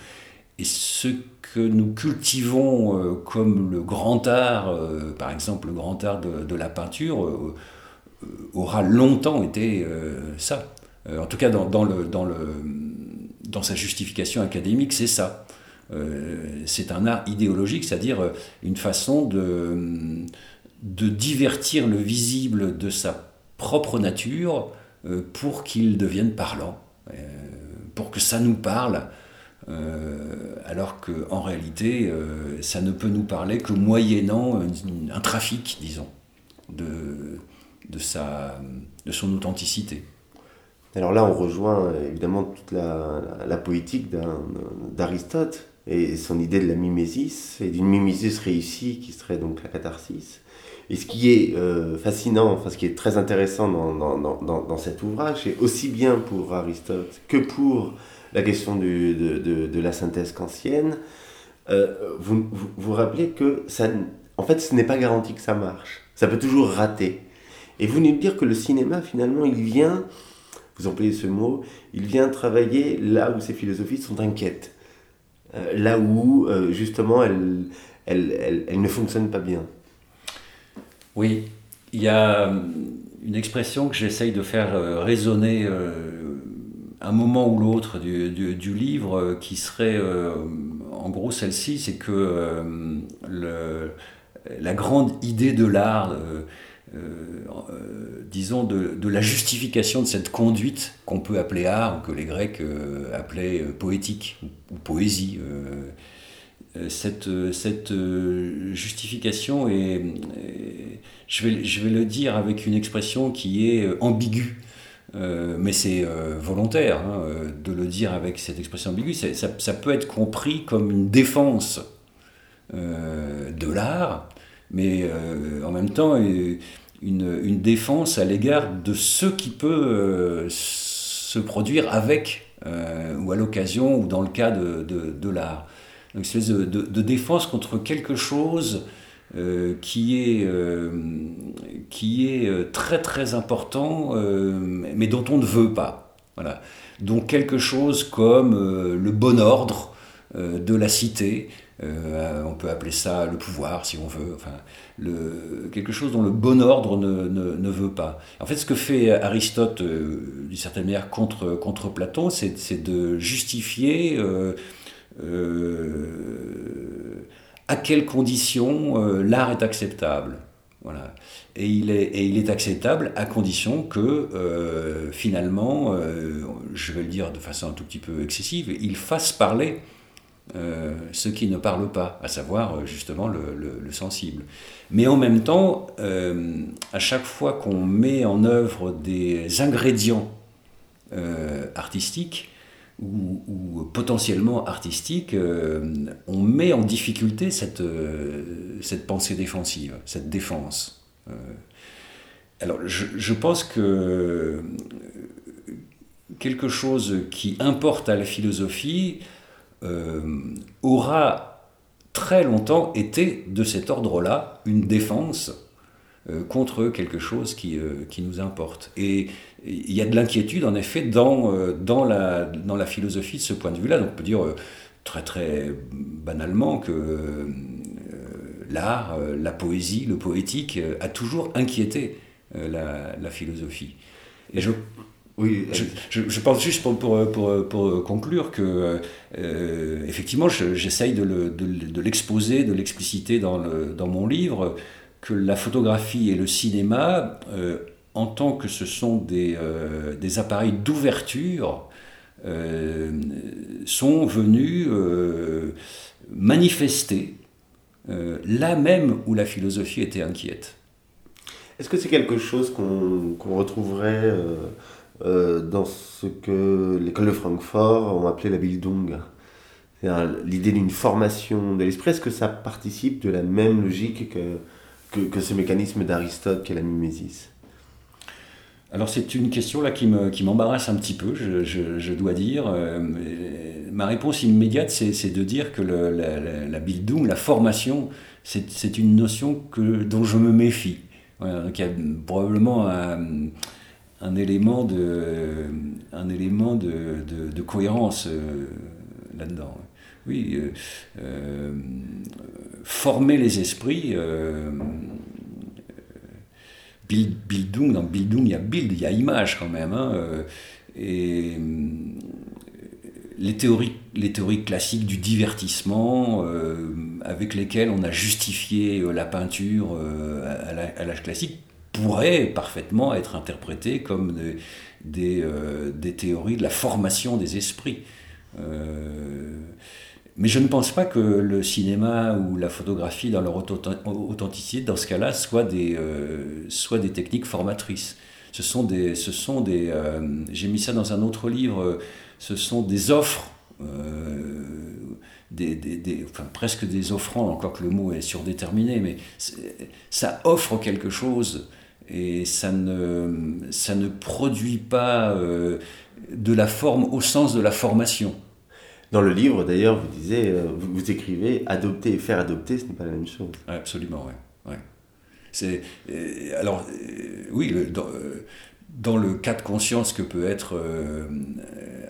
Et ce que nous cultivons euh, comme le grand art, euh, par exemple le grand art de, la peinture, euh, aura longtemps été ça. en tout cas, dans sa justification académique, c'est ça. C'est un art idéologique, c'est-à-dire une façon de, de divertir le visible de sa propre nature pour qu'il devienne parlant, pour que ça nous parle euh, alors qu'en réalité, euh, ça ne peut nous parler que moyennant un, trafic, disons, de, de, sa, de son authenticité. Alors là, on rejoint évidemment toute la, la poétique d'Aristote et son idée de la mimésis, et d'une mimésis réussie qui serait donc la catharsis. Et ce qui est euh, fascinant, enfin ce qui est très intéressant dans, dans, dans, dans cet ouvrage, c'est aussi bien pour Aristote que pour la question de, de, de, la synthèse kantienne, euh, vous, vous, vous rappelez que ça, en fait, ce n'est pas garanti que ça marche. Ça peut toujours rater. Et vous venez de dire que le cinéma, finalement, il vient, vous employez ce mot, il vient travailler là où ces philosophies sont inquiètes. Euh, là où, euh, justement, elles, elles, elles, ne fonctionnent pas bien. Oui, il y a euh, une expression que j'essaye de faire résonner un moment ou l'autre du, du, du, livre qui serait en gros celle-ci, c'est que le, la grande idée de l'art, disons, de, la justification de cette conduite qu'on peut appeler art, ou que les Grecs euh, appelaient poétique ou, poésie. cette, cette justification est, je, vais, je vais le dire avec une expression qui est ambiguë. Euh, mais c'est euh, volontaire hein, de le dire avec cette expression ambiguë. Ça, peut être compris comme une défense euh, de l'art, mais euh, en même temps une, une défense à l'égard de ce qui peut euh, se produire avec ou à l'occasion ou dans le cas de, de, de l'art. Une espèce de, de, défense contre quelque chose euh, qui est, euh, qui est très très important, euh, mais dont on ne veut pas. Voilà. Donc quelque chose comme le bon ordre de la cité, euh, on peut appeler ça le pouvoir si on veut, enfin, le, quelque chose dont le bon ordre ne, ne, ne veut pas. En fait, ce que fait Aristote, euh, d'une certaine manière, contre, contre Platon, c'est de justifier euh, euh à quelles conditions euh, l'art est acceptable. Voilà. Et, il est, et il est acceptable à condition que, finalement, je vais le dire de façon un tout petit peu excessive, il fasse parler euh, ceux qui ne parlent pas, à savoir euh, justement le, le, le sensible. Mais en même temps, euh, à chaque fois qu'on met en œuvre des ingrédients artistiques ou, potentiellement artistiques, on met en difficulté cette, pensée défensive, cette défense. alors je, pense que quelque chose qui importe à la philosophie, aura très longtemps été de cet ordre-là une défense euh, contre quelque chose qui, euh, qui, nous importe. Et il y a de l'inquiétude, en effet, dans, euh, dans, la, dans la philosophie de ce point de vue-là. Donc on peut dire euh, très très banalement que l'art, la poésie, le poétique a toujours inquiété la, la philosophie. Et je je, pense juste pour, pour, pour, conclure que, euh, effectivement, j'essaye de l'exposer, de l'expliciter dans, le, dans mon livre, que la photographie et le cinéma, euh, en tant que ce sont des, euh, des appareils d'ouverture, euh, sont venus euh, manifester euh, là même où la philosophie était inquiète. Est-ce que c'est quelque chose qu'on qu retrouverait euh, dans ce que l'école de Francfort ont appelé la Bildung. L'idée d'une formation de l'esprit, est-ce que ça participe de la même logique que, que, que ce mécanisme d'Aristote qu'est la mimésis? Alors c'est une question là qui m'embarrasse me, qui un petit peu, je, je, dois dire. Euh, ma réponse immédiate, c'est de dire que la, Bildung, la formation, c'est une notion que, dont je me méfie. Voilà, il y a probablement un, un élément de, un élément de, de, cohérence euh, là-dedans. Oui, euh, euh, former les esprits. Bildung, dans Bildung, il y a Bild, il y a image quand même. Hein, et les théories, les théories classiques du divertissement avec lesquelles on a justifié la peinture à l'âge classique pourrait parfaitement être interprété comme des, des, euh, des, théories de la formation des esprits. Euh, mais je ne pense pas que le cinéma ou la photographie, dans leur authenticité, dans ce cas-là, soient des, euh, soit des techniques formatrices. Ce sont des, ce sont des, j'ai mis ça dans un autre livre. Ce sont des offres, des, des, enfin, presque des offrandes, encore que le mot est surdéterminé, mais ça offre quelque chose et ça ne, ça ne produit pas de la forme au sens de la formation. Dans le livre, d'ailleurs, vous disiez, euh, vous, écrivez adopter et faire adopter, ce n'est pas la même chose. Absolument, oui. Ouais. C'est, euh, alors, euh, oui, dans, le cas de conscience que peut être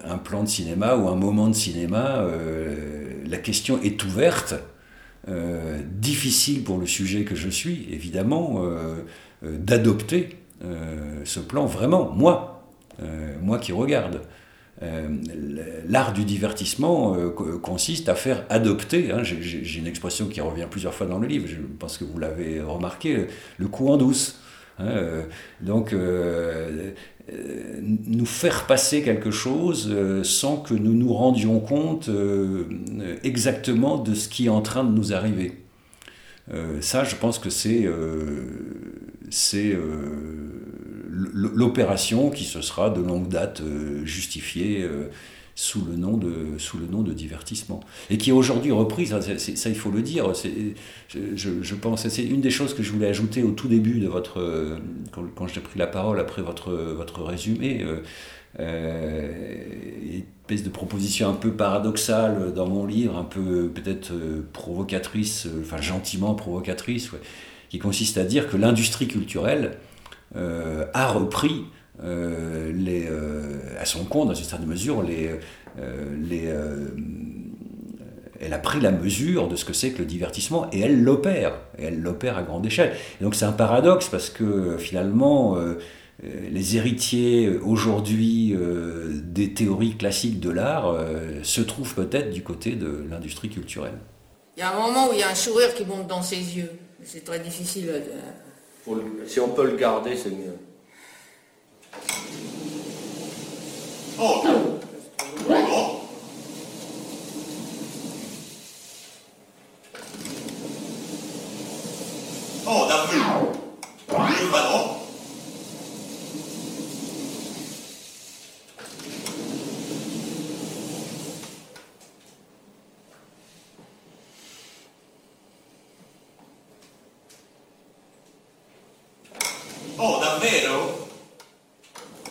un plan de cinéma ou un moment de cinéma, la question est ouverte, difficile pour le sujet que je suis, évidemment, d'adopter ce plan vraiment, moi, moi qui regarde. Euh, l'art du divertissement euh, consiste à faire adopter, hein, j'ai une expression qui revient plusieurs fois dans le livre, je pense que vous l'avez remarqué, le coup en douce. Hein, euh, donc, nous faire passer quelque chose sans que nous nous rendions compte exactement de ce qui est en train de nous arriver. Ça, je pense que c'est l'opération qui se sera de longue date euh, justifiée euh, sous le nom de sous le nom de divertissement. Et qui est aujourd'hui reprise hein, ça il faut le dire je, pense c'est une des choses que je voulais ajouter au tout début de votre euh, quand, j'ai pris la parole après votre votre résumé euh, une espèce de proposition un peu paradoxale dans mon livre un peu peut-être provocatrice enfin gentiment provocatrice qui consiste à dire que l'industrie culturelle euh, a repris euh, euh, à son compte, dans une certaine mesure, elle a pris la mesure de ce que c'est que le divertissement et elle l'opère, et elle l'opère à grande échelle. donc c'est un paradoxe parce que finalement, les héritiers aujourd'hui des théories classiques de l'art se trouvent peut-être du côté de l'industrie culturelle. Il y a un moment où il y a un sourire qui monte dans ses yeux. C'est très difficile si on peut le garder, c'est mieux. Oh. Oh. Oh, d'accord. Le ballon.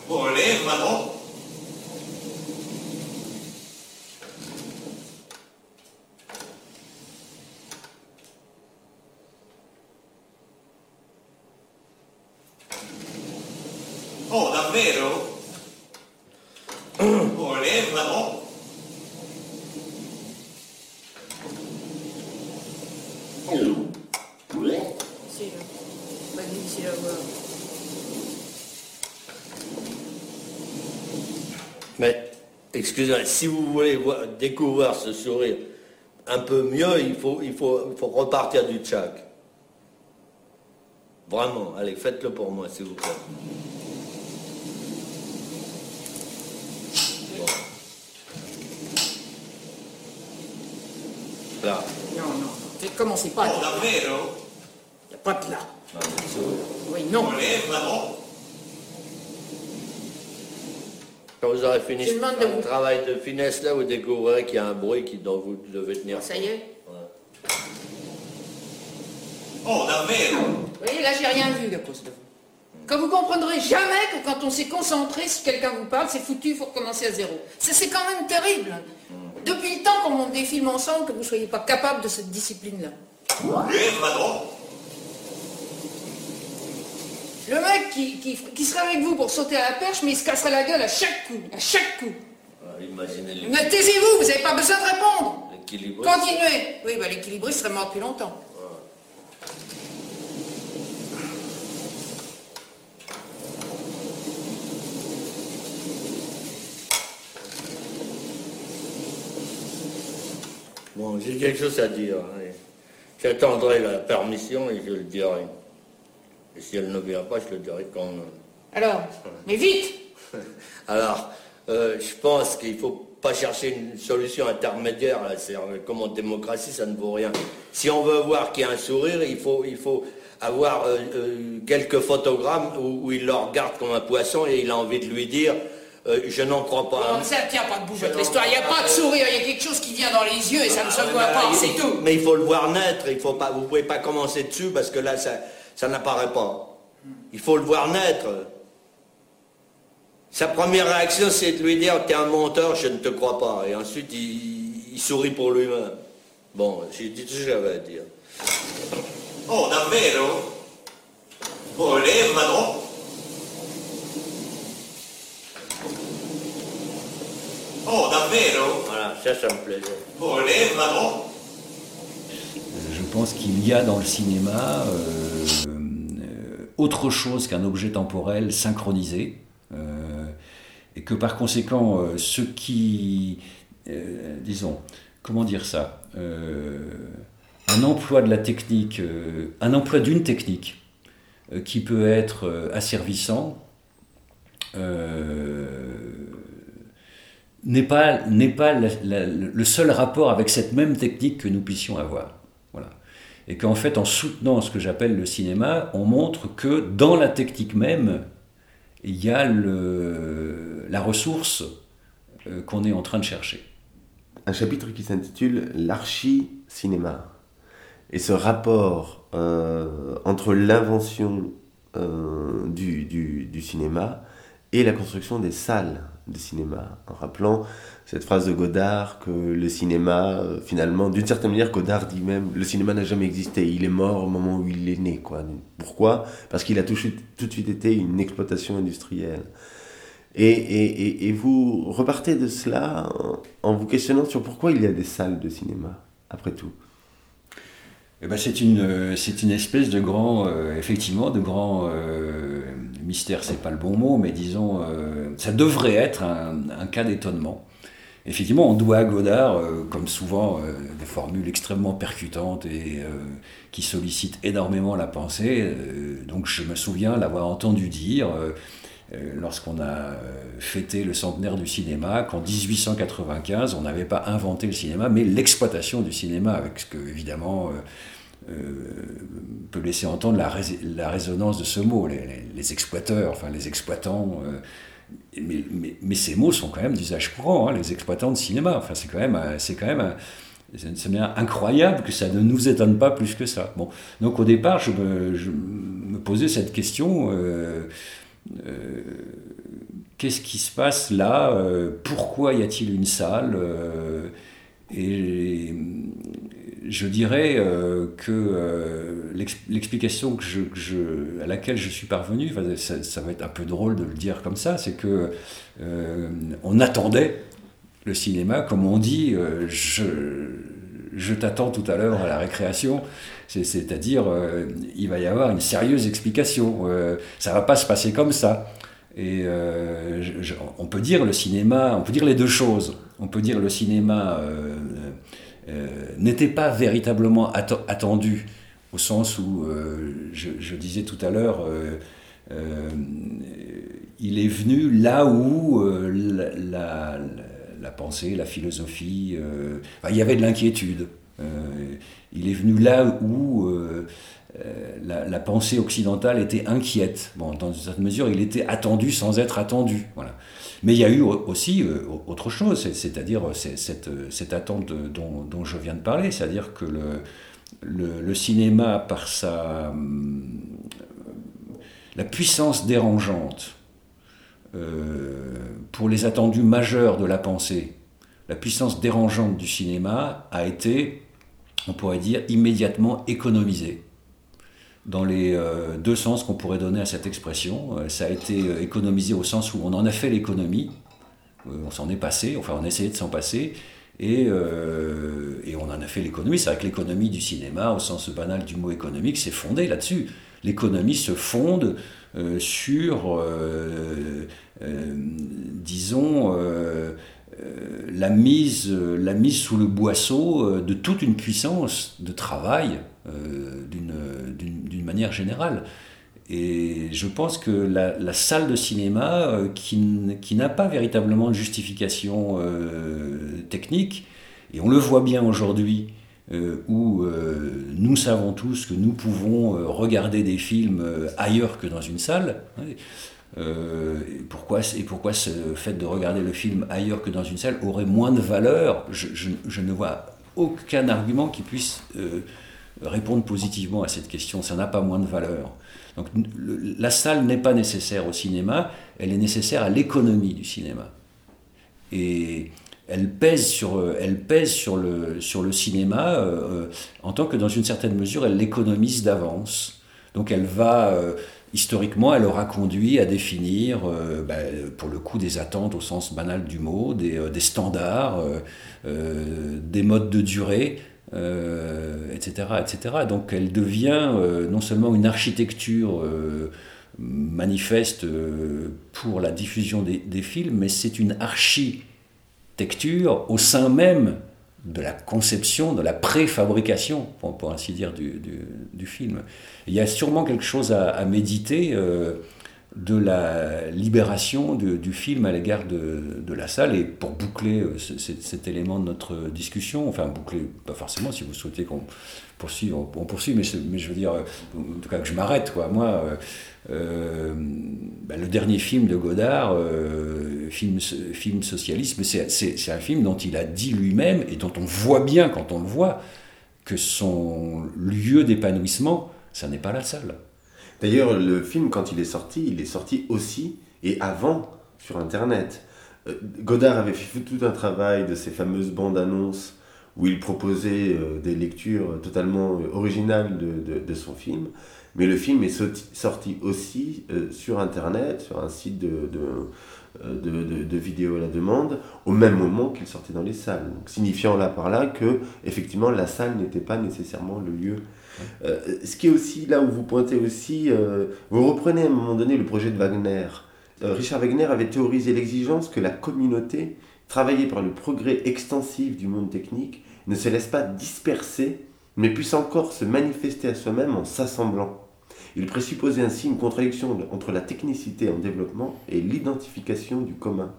volevano Oh, davvero? Volevano? Sì, ma che dici la excusez-moi, si vous voulez découvrir ce sourire un peu mieux, il faut, il faut, faut repartir du tchak. Vraiment, allez, faites-le pour moi, s'il vous plaît. Là. Non, non, ne commencez pas. Oh, davvero? Il n'y a pas de là. oui, non. Quand vous aurez fini ce travail de finesse là, vous découvrez qu'il y a un bruit qui, dont vous devez tenir. Ça y est Oh, davvero Vous voyez, là, j'ai rien vu à cause de vous. Quand vous comprendrez jamais que quand on s'est concentré, si quelqu'un vous parle, c'est foutu, il faut recommencer à zéro. C'est quand même terrible. Depuis le temps qu'on monte des films ensemble, que vous ne soyez pas capable de cette discipline-là. Le mec qui, qui, serait avec vous pour sauter à la perche, mais il se casserait la gueule à chaque coup, à chaque coup. imaginez Mais taisez-vous, vous n'avez pas besoin de répondre. Continuez. Oui, bah, l'équilibriste serait mort depuis longtemps. Bon, j'ai quelque chose à dire. Hein. J'attendrai la permission et je le dirai. Et si elle ne vient pas, je le dirai quand même. Alors Mais vite Alors, euh, je pense qu'il ne faut pas chercher une solution intermédiaire. Là. Comme en démocratie, ça ne vaut rien. Si on veut voir qu'il y a un sourire, il faut, il faut avoir euh, euh, quelques photogrammes où, il le regarde comme un poisson et il a envie de lui dire euh, je n'en crois pas. Non, ça tient pas debout votre histoire. Il n'y a pas de sourire, il y a quelque chose qui vient dans les yeux et ça ne se voit pas, c'est tout. Mais il faut le voir naître, il faut pas, vous ne pouvez pas commencer dessus parce que là, ça, ça n'apparaît pas. Il faut le voir naître. Sa première réaction, c'est de lui dire T'es un menteur, je ne te crois pas. Et ensuite, il, sourit pour lui-même. Bon, j'ai dit tout ce que j'avais à dire. Oh, davvero? Volevano? Oh, davvero? Voilà, ça, ça me plaisait. Volevano? Je pense qu'il y a dans le cinéma euh, euh, autre chose qu'un objet temporel synchronisé. Euh, et que par conséquent, ce qui, disons, comment dire ça un emploi de la technique, euh, un emploi d'une technique euh, qui peut être euh, asservissant n'est pas, n'est pas le seul rapport avec cette même technique que nous puissions avoir. Et qu'en fait, en soutenant ce que j'appelle le cinéma, on montre que dans la technique même, il y a la ressource qu'on est en train de chercher. Un chapitre qui s'intitule L'archi-cinéma. Et ce rapport euh, entre l'invention euh, du, du, cinéma et la construction des salles de cinéma, en rappelant cette phrase de Godard que le cinéma, euh, finalement, d'une certaine manière, Godard dit même, le cinéma n'a jamais existé, il est mort au moment où il est né. Quoi. Pourquoi? Parce qu'il a tout, tout, de suite été une exploitation industrielle. Et, et, et, vous repartez de cela en vous questionnant sur pourquoi il y a des salles de cinéma, après tout. Eh ben c'est une, euh, c'est une espèce de grand, euh, effectivement, de grand mystère, c'est pas le bon mot, mais disons, ça devrait être un, cas d'étonnement. Effectivement, on doit à Godard, comme souvent, des formules extrêmement percutantes et qui sollicitent énormément la pensée. donc je me souviens l'avoir entendu dire lorsqu'on a fêté le centenaire du cinéma, qu'en 1895, on n'avait pas inventé le cinéma, mais l'exploitation du cinéma, avec ce que, évidemment, euh, peut laisser entendre la, résonance de ce mot, les, exploiteurs, enfin les exploitants. Euh, mais, mais, ces mots sont quand même d'usage courant, hein, les exploitants de cinéma. Enfin, c'est quand même, c'est quand même c'est incroyable que ça ne nous étonne pas plus que ça. Bon, donc au départ, je me, posais cette question euh, qu'est-ce qui se passe là Pourquoi y a-t-il une salle je dirais euh, que euh, l'explication à laquelle je suis parvenu, ça, va être un peu drôle de le dire comme ça, c'est que euh, on attendait le cinéma, comme on dit, je, t'attends tout à l'heure à la récréation, c'est-à-dire il va y avoir une sérieuse explication, ça va pas se passer comme ça. Et on peut dire le cinéma, on peut dire les deux choses. On peut dire le cinéma n'était pas véritablement attendu au sens où, euh, je, disais tout à l'heure, euh, il est venu là où la, pensée, la philosophie, il y avait de l'inquiétude. il est venu là où la, pensée occidentale était inquiète. Bon, dans une certaine mesure, il était attendu sans être attendu. Voilà. Mais il y a eu aussi euh, autre chose, c'est-à-dire cette, cette, attente dont, je viens de parler, c'est-à-dire que le, le, cinéma, par sa la puissance dérangeante euh, pour les attendus majeurs de la pensée, la puissance dérangeante du cinéma a été, on pourrait dire, immédiatement économisée dans les euh, deux sens qu'on pourrait donner à cette expression. Euh, ça a été euh, économisé au sens où on en a fait l'économie, on s'en est passé, enfin on a essayé de s'en passer, et, on en a fait l'économie. C'est vrai que l'économie du cinéma, au sens banal du mot économique, s'est fondée là-dessus. L'économie se fonde sur, disons, la, mise, la mise sous le boisseau de toute une puissance de travail d'une manière générale. Et je pense que la, salle de cinéma, euh, qui, qui n'a pas véritablement de justification euh, technique, et on le voit bien aujourd'hui, euh, où euh, nous savons tous que nous pouvons euh, regarder des films euh, ailleurs que dans une salle. hein, euh, et pourquoi, et pourquoi ce fait de regarder le film ailleurs que dans une salle aurait moins de valeur je, je- ne vois aucun argument qui puisse euh, répondre positivement à cette question. Ça n'a pas moins de valeur. Donc la salle n'est pas nécessaire au cinéma, elle est nécessaire à l'économie du cinéma. Et elle pèse sur, euh, elle pèse sur, le, sur le cinéma euh, en tant que dans une certaine mesure, elle l'économise d'avance. Donc elle va, euh, historiquement, elle aura conduit à définir, euh, ben, pour le coup, des attentes au sens banal du mot, des, euh, des standards, euh, euh, des modes de durée, euh, etc.. Donc elle devient euh, non seulement une architecture euh, manifeste pour la diffusion des, films, mais c'est une architecture au sein même de la conception, de la préfabrication, pour, ainsi dire, du, film. Il y a sûrement quelque chose à, méditer de la libération du film à l'égard de, la salle. Et pour boucler euh, ce- cet, élément de notre discussion, enfin boucler, pas forcément, si vous souhaitez qu'on poursuive, on, poursuit, mais, je veux dire, euh, en tout cas que je m'arrête, quoi. Moi, euh, bah, le dernier film de Godard, film, film socialiste, c'est un film dont il a dit lui-même et dont on voit bien quand on le voit que son lieu d'épanouissement, ça n'est pas la salle. D'ailleurs, le film, quand il est sorti, il est sorti aussi et avant sur Internet. Euh, Godard avait fait tout un travail de ces fameuses bandes annonces où il proposait euh, des lectures totalement euh, originales de, son film. Mais le film est sorti, aussi sur Internet, sur un site de, de, de, vidéos à la demande, au même moment qu'il sortait dans les salles. Signifiant là par là que, effectivement, la salle n'était pas nécessairement le lieu euh, ce qui est aussi là où vous pointez aussi, euh, vous reprenez à un moment donné le projet de Wagner. Euh, Richard Wagner avait théorisé l'exigence que la communauté, travaillée par le progrès extensif du monde technique, ne se laisse pas disperser, mais puisse encore se manifester à soi-même en s'assemblant. Il présupposait ainsi une contradiction entre la technicité en développement et l'identification du commun.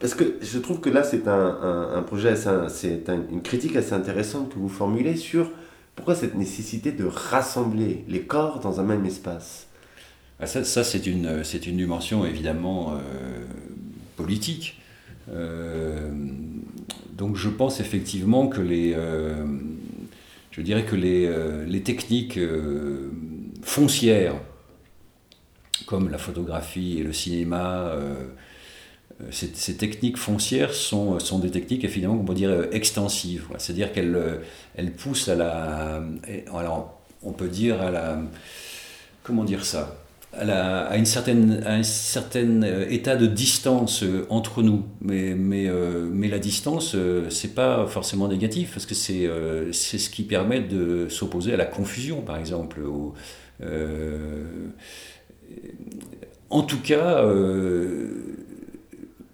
Parce que je trouve que là, c'est un, un- un projet, c'est un- une critique assez intéressante que vous formulez sur pourquoi cette nécessité de rassembler les corps dans un même espace? Ah, Ça, ça, c'est une, dimension évidemment euh, politique. Euh, donc je pense effectivement que les, euh, je dirais que les, euh, techniques euh, foncières, comme la photographie et le cinéma, euh, ces, ces techniques foncières sont, sont des techniques évidemment qu'on peut dire euh, extensives. C'est-à-dire qu'elles euh, elles poussent à la, alors on peut dire à la, comment dire ça? À, la- à une certaine, à un certain euh, état de distance euh, entre nous. Mais, mais, euh, mais la distance, euh, c'est pas forcément négatif, parce que c'est euh, ce qui permet de s'opposer à la confusion, par exemple. euh, en tout cas, euh,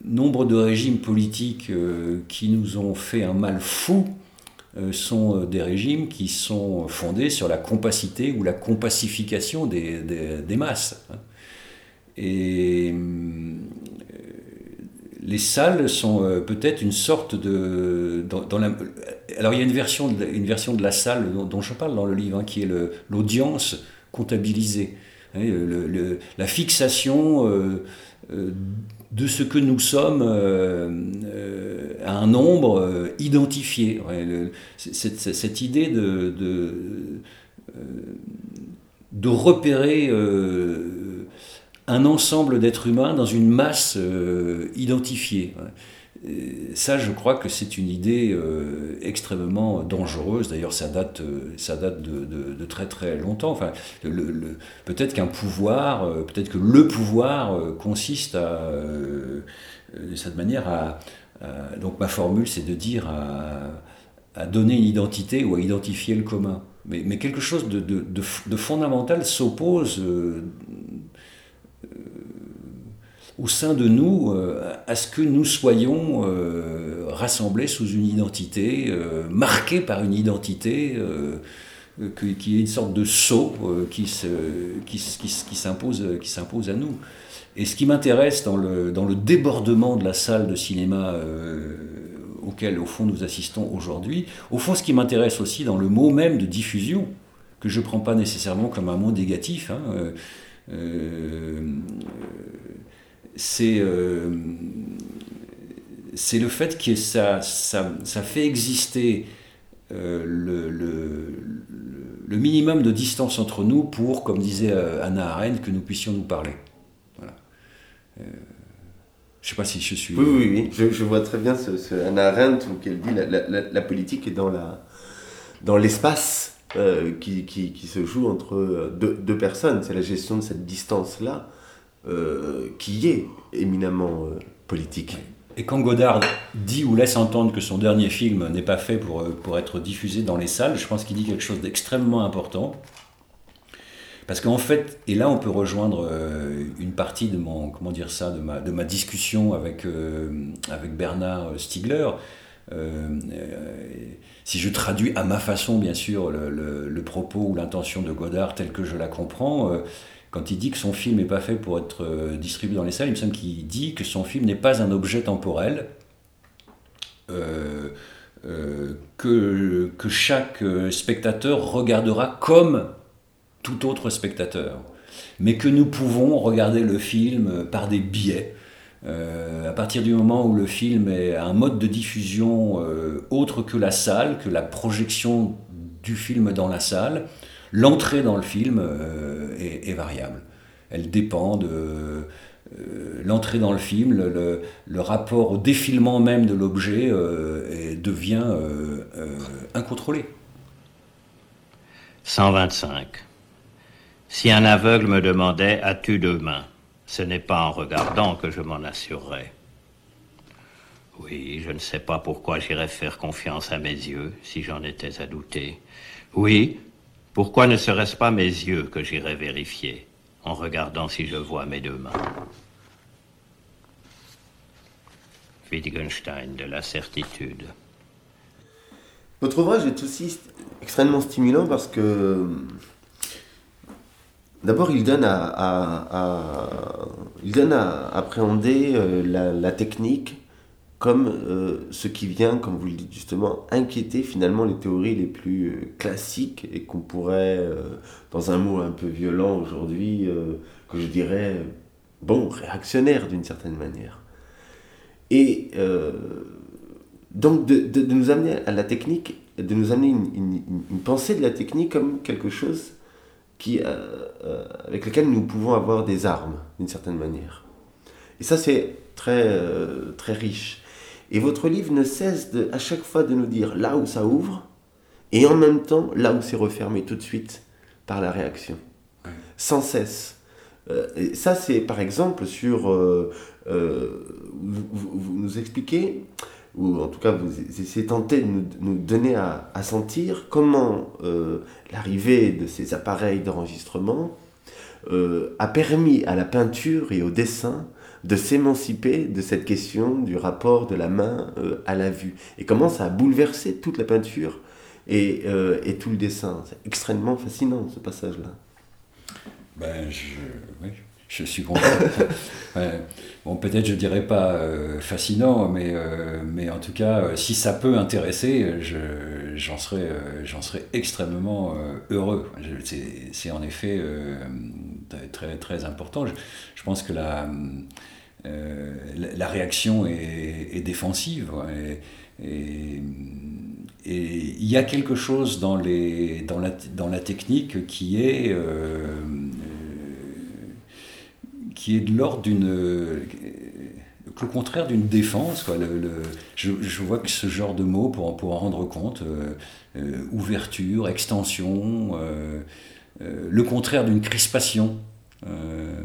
nombre de régimes politiques euh, qui nous ont fait un mal fou euh, sont euh, des régimes qui sont fondés sur la compacité ou la compacification des, des- masses. hein. Et les salles sont peut-être une sorte de... Dans, la- alors il y a une version de, une version de la salle dont, je parle dans le livre, hein, qui est l'audience comptabilisée. Hein, la fixation de ce que nous sommes euh, euh, à un nombre euh, identifié. Cette, idée de, repérer un ensemble d'êtres humains dans une masse identifiée. Et ça, je crois que c'est une idée euh, extrêmement dangereuse. D'ailleurs, ça date, euh, ça date de, très très longtemps. Enfin, peut-être qu'un pouvoir, euh, peut-être que le pouvoir euh, consiste à, euh, euh, de cette manière, à, donc ma formule, c'est de dire à, donner une identité ou à identifier le commun. Mais, quelque chose de, fondamental s'oppose euh, au sein de nous euh, à ce que nous soyons euh, rassemblés sous une identité, euh, marqués par une identité, y ait une sorte de saut qui, qui, qui, s'impose, qui s'impose à nous. Et ce qui m'intéresse dans le, dans le débordement de la salle de cinéma auquel, au fond, nous assistons aujourd'hui, au fond, ce qui m'intéresse aussi dans le mot même de diffusion, que je ne prends pas nécessairement comme un mot négatif, hein, c'est euh, le fait que ça, ça, ça fait exister le, le, le, minimum de distance entre nous pour, comme disait Anna Arendt, que nous puissions nous parler. Voilà. Je ne sais pas si je suis. Oui, oui, oui. Je, vois très bien ce, ce Anna Arendt où elle dit la, la, la, politique est dans la dans l'espace euh, qui, qui, qui, se joue entre euh, deux, deux personnes. C'est la gestion de cette distance-là euh, qui est éminemment euh, politique. Et quand Godard dit ou laisse entendre que son dernier film n'est pas fait pour, pour être diffusé dans les salles, je pense qu'il dit quelque chose d'extrêmement important. Parce qu'en fait, et là on peut rejoindre euh, une partie de mon, comment dire ça, de ma, de ma discussion avec, euh, avec Bernard Stiegler. Euh, si je traduis à ma façon, bien sûr, le, le propos ou l'intention de Godard tel que je la comprends, quand il dit que son film n'est pas fait pour être distribué dans les salles, il me semble qu'il dit que son film n'est pas un objet temporel, que, que chaque spectateur regardera comme tout autre spectateur, mais que nous pouvons regarder le film par des biais. Euh, à partir du moment où le film est un mode de diffusion euh, autre que la salle, que la projection du film dans la salle, l'entrée dans le film euh, est, variable. Elle dépend de euh, l'entrée dans le film, le, le, rapport au défilement même de l'objet euh, devient incontrôlé. 125. Si un aveugle me demandait As-tu deux mains ce n'est pas en regardant que je m'en assurerais. Oui, je ne sais pas pourquoi j'irais faire confiance à mes yeux si j'en étais à douter. Oui, pourquoi ne serait-ce pas mes yeux que j'irais vérifier en regardant si je vois mes deux mains Wittgenstein de la certitude. Votre ouvrage est aussi extrêmement stimulant parce que D'abord, il donne à, appréhender euh, la, technique comme euh, ce qui vient, comme vous le dites justement, inquiéter finalement les théories les plus euh, classiques et qu'on pourrait, euh, dans un mot un peu violent aujourd'hui, que je dirais, bon, réactionnaire d'une certaine manière. Et donc de, de, de, nous amener à la technique, de nous amener une, une, une pensée de la technique comme quelque chose qui, avec lesquels nous pouvons avoir des armes, d'une certaine manière. Et ça, c'est très, très riche. Et votre livre ne cesse de, à chaque fois de nous dire là où ça ouvre, et en même temps là où c'est refermé tout de suite par la réaction. Ouais. Sans cesse. et ça, c'est par exemple sur... vous, vous, vous, nous expliquez ou en tout cas vous essayez tenté de nous, nous donner à, à, sentir comment euh, l'arrivée de ces appareils d'enregistrement euh, a permis à la peinture et au dessin de s'émanciper de cette question du rapport de la main euh, à la vue et comment ça a bouleversé toute la peinture et, euh, et tout le dessin. C'est extrêmement fascinant ce passage-là. Ben, je, oui, je suis content. bon, peut-être je dirais pas euh, fascinant, mais, euh, mais en tout cas, euh, si ça peut intéresser, j'en je, serais, j'en serais extrêmement heureux. C'est en effet très, très important. Je, je pense que la, la réaction est, défensive. Et, et, il y a quelque chose dans, les, dans, la, dans la technique qui est qui est de l'ordre d'une. le contraire d'une défense. Quoi. Le, je, je, vois que ce genre de mots, pour, pour en rendre compte, euh, euh, ouverture, extension, euh, euh le contraire d'une crispation. Euh,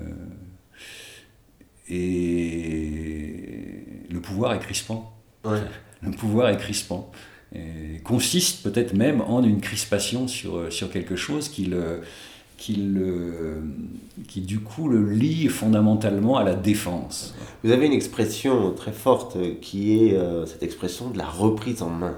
et le pouvoir est crispant. Ouais. Le pouvoir est crispant. Et consiste peut-être même en une crispation sur, sur quelque chose qui le qui, le, qui du coup le lie fondamentalement à la défense. Vous avez une expression très forte qui est euh, cette expression de la reprise en main.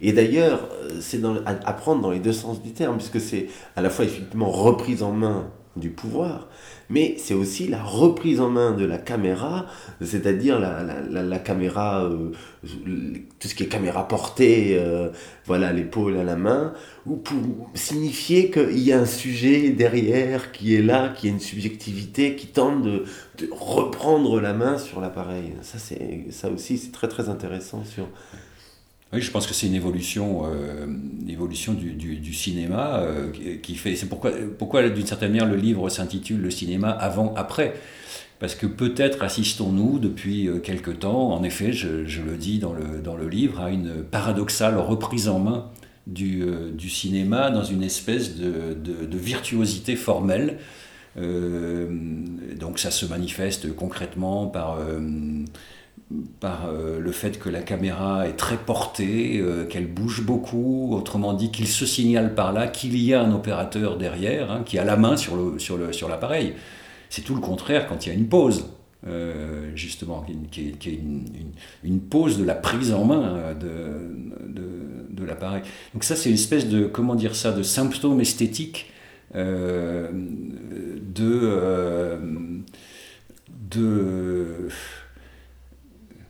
Et d'ailleurs, c'est à, prendre dans les deux sens du terme, puisque c'est à la fois effectivement reprise en main du pouvoir, mais c'est aussi la reprise en main de la caméra, c'est-à-dire la, la, la, caméra, euh, tout ce qui est caméra portée, euh, voilà, l'épaule à la main, ou pour signifier qu'il y a un sujet derrière qui est là, qui a une subjectivité, qui tente de, reprendre la main sur l'appareil. Ça, ça aussi, c'est très très intéressant sur oui, je pense que c'est une évolution, euh, du, du, cinéma euh, qui fait. C'est pourquoi, pourquoi d'une certaine manière, le livre s'intitule Le cinéma avant-après. Parce que peut-être assistons-nous depuis euh, quelque temps, en effet, je, je, le dis dans le, dans le livre, à une paradoxale reprise en main du, du cinéma dans une espèce de, de virtuosité formelle. donc ça se manifeste concrètement par par euh, le fait que la caméra est très portée, euh, qu'elle bouge beaucoup, autrement dit qu'il se signale par là qu'il y a un opérateur derrière hein, qui a la main sur l'appareil. Sur sur C'est tout le contraire quand il y a une pause, euh, justement, qui, est, une, pause de la prise en main de, de, de l'appareil. Donc ça, c'est une espèce de, comment dire ça, de symptôme esthétique de... de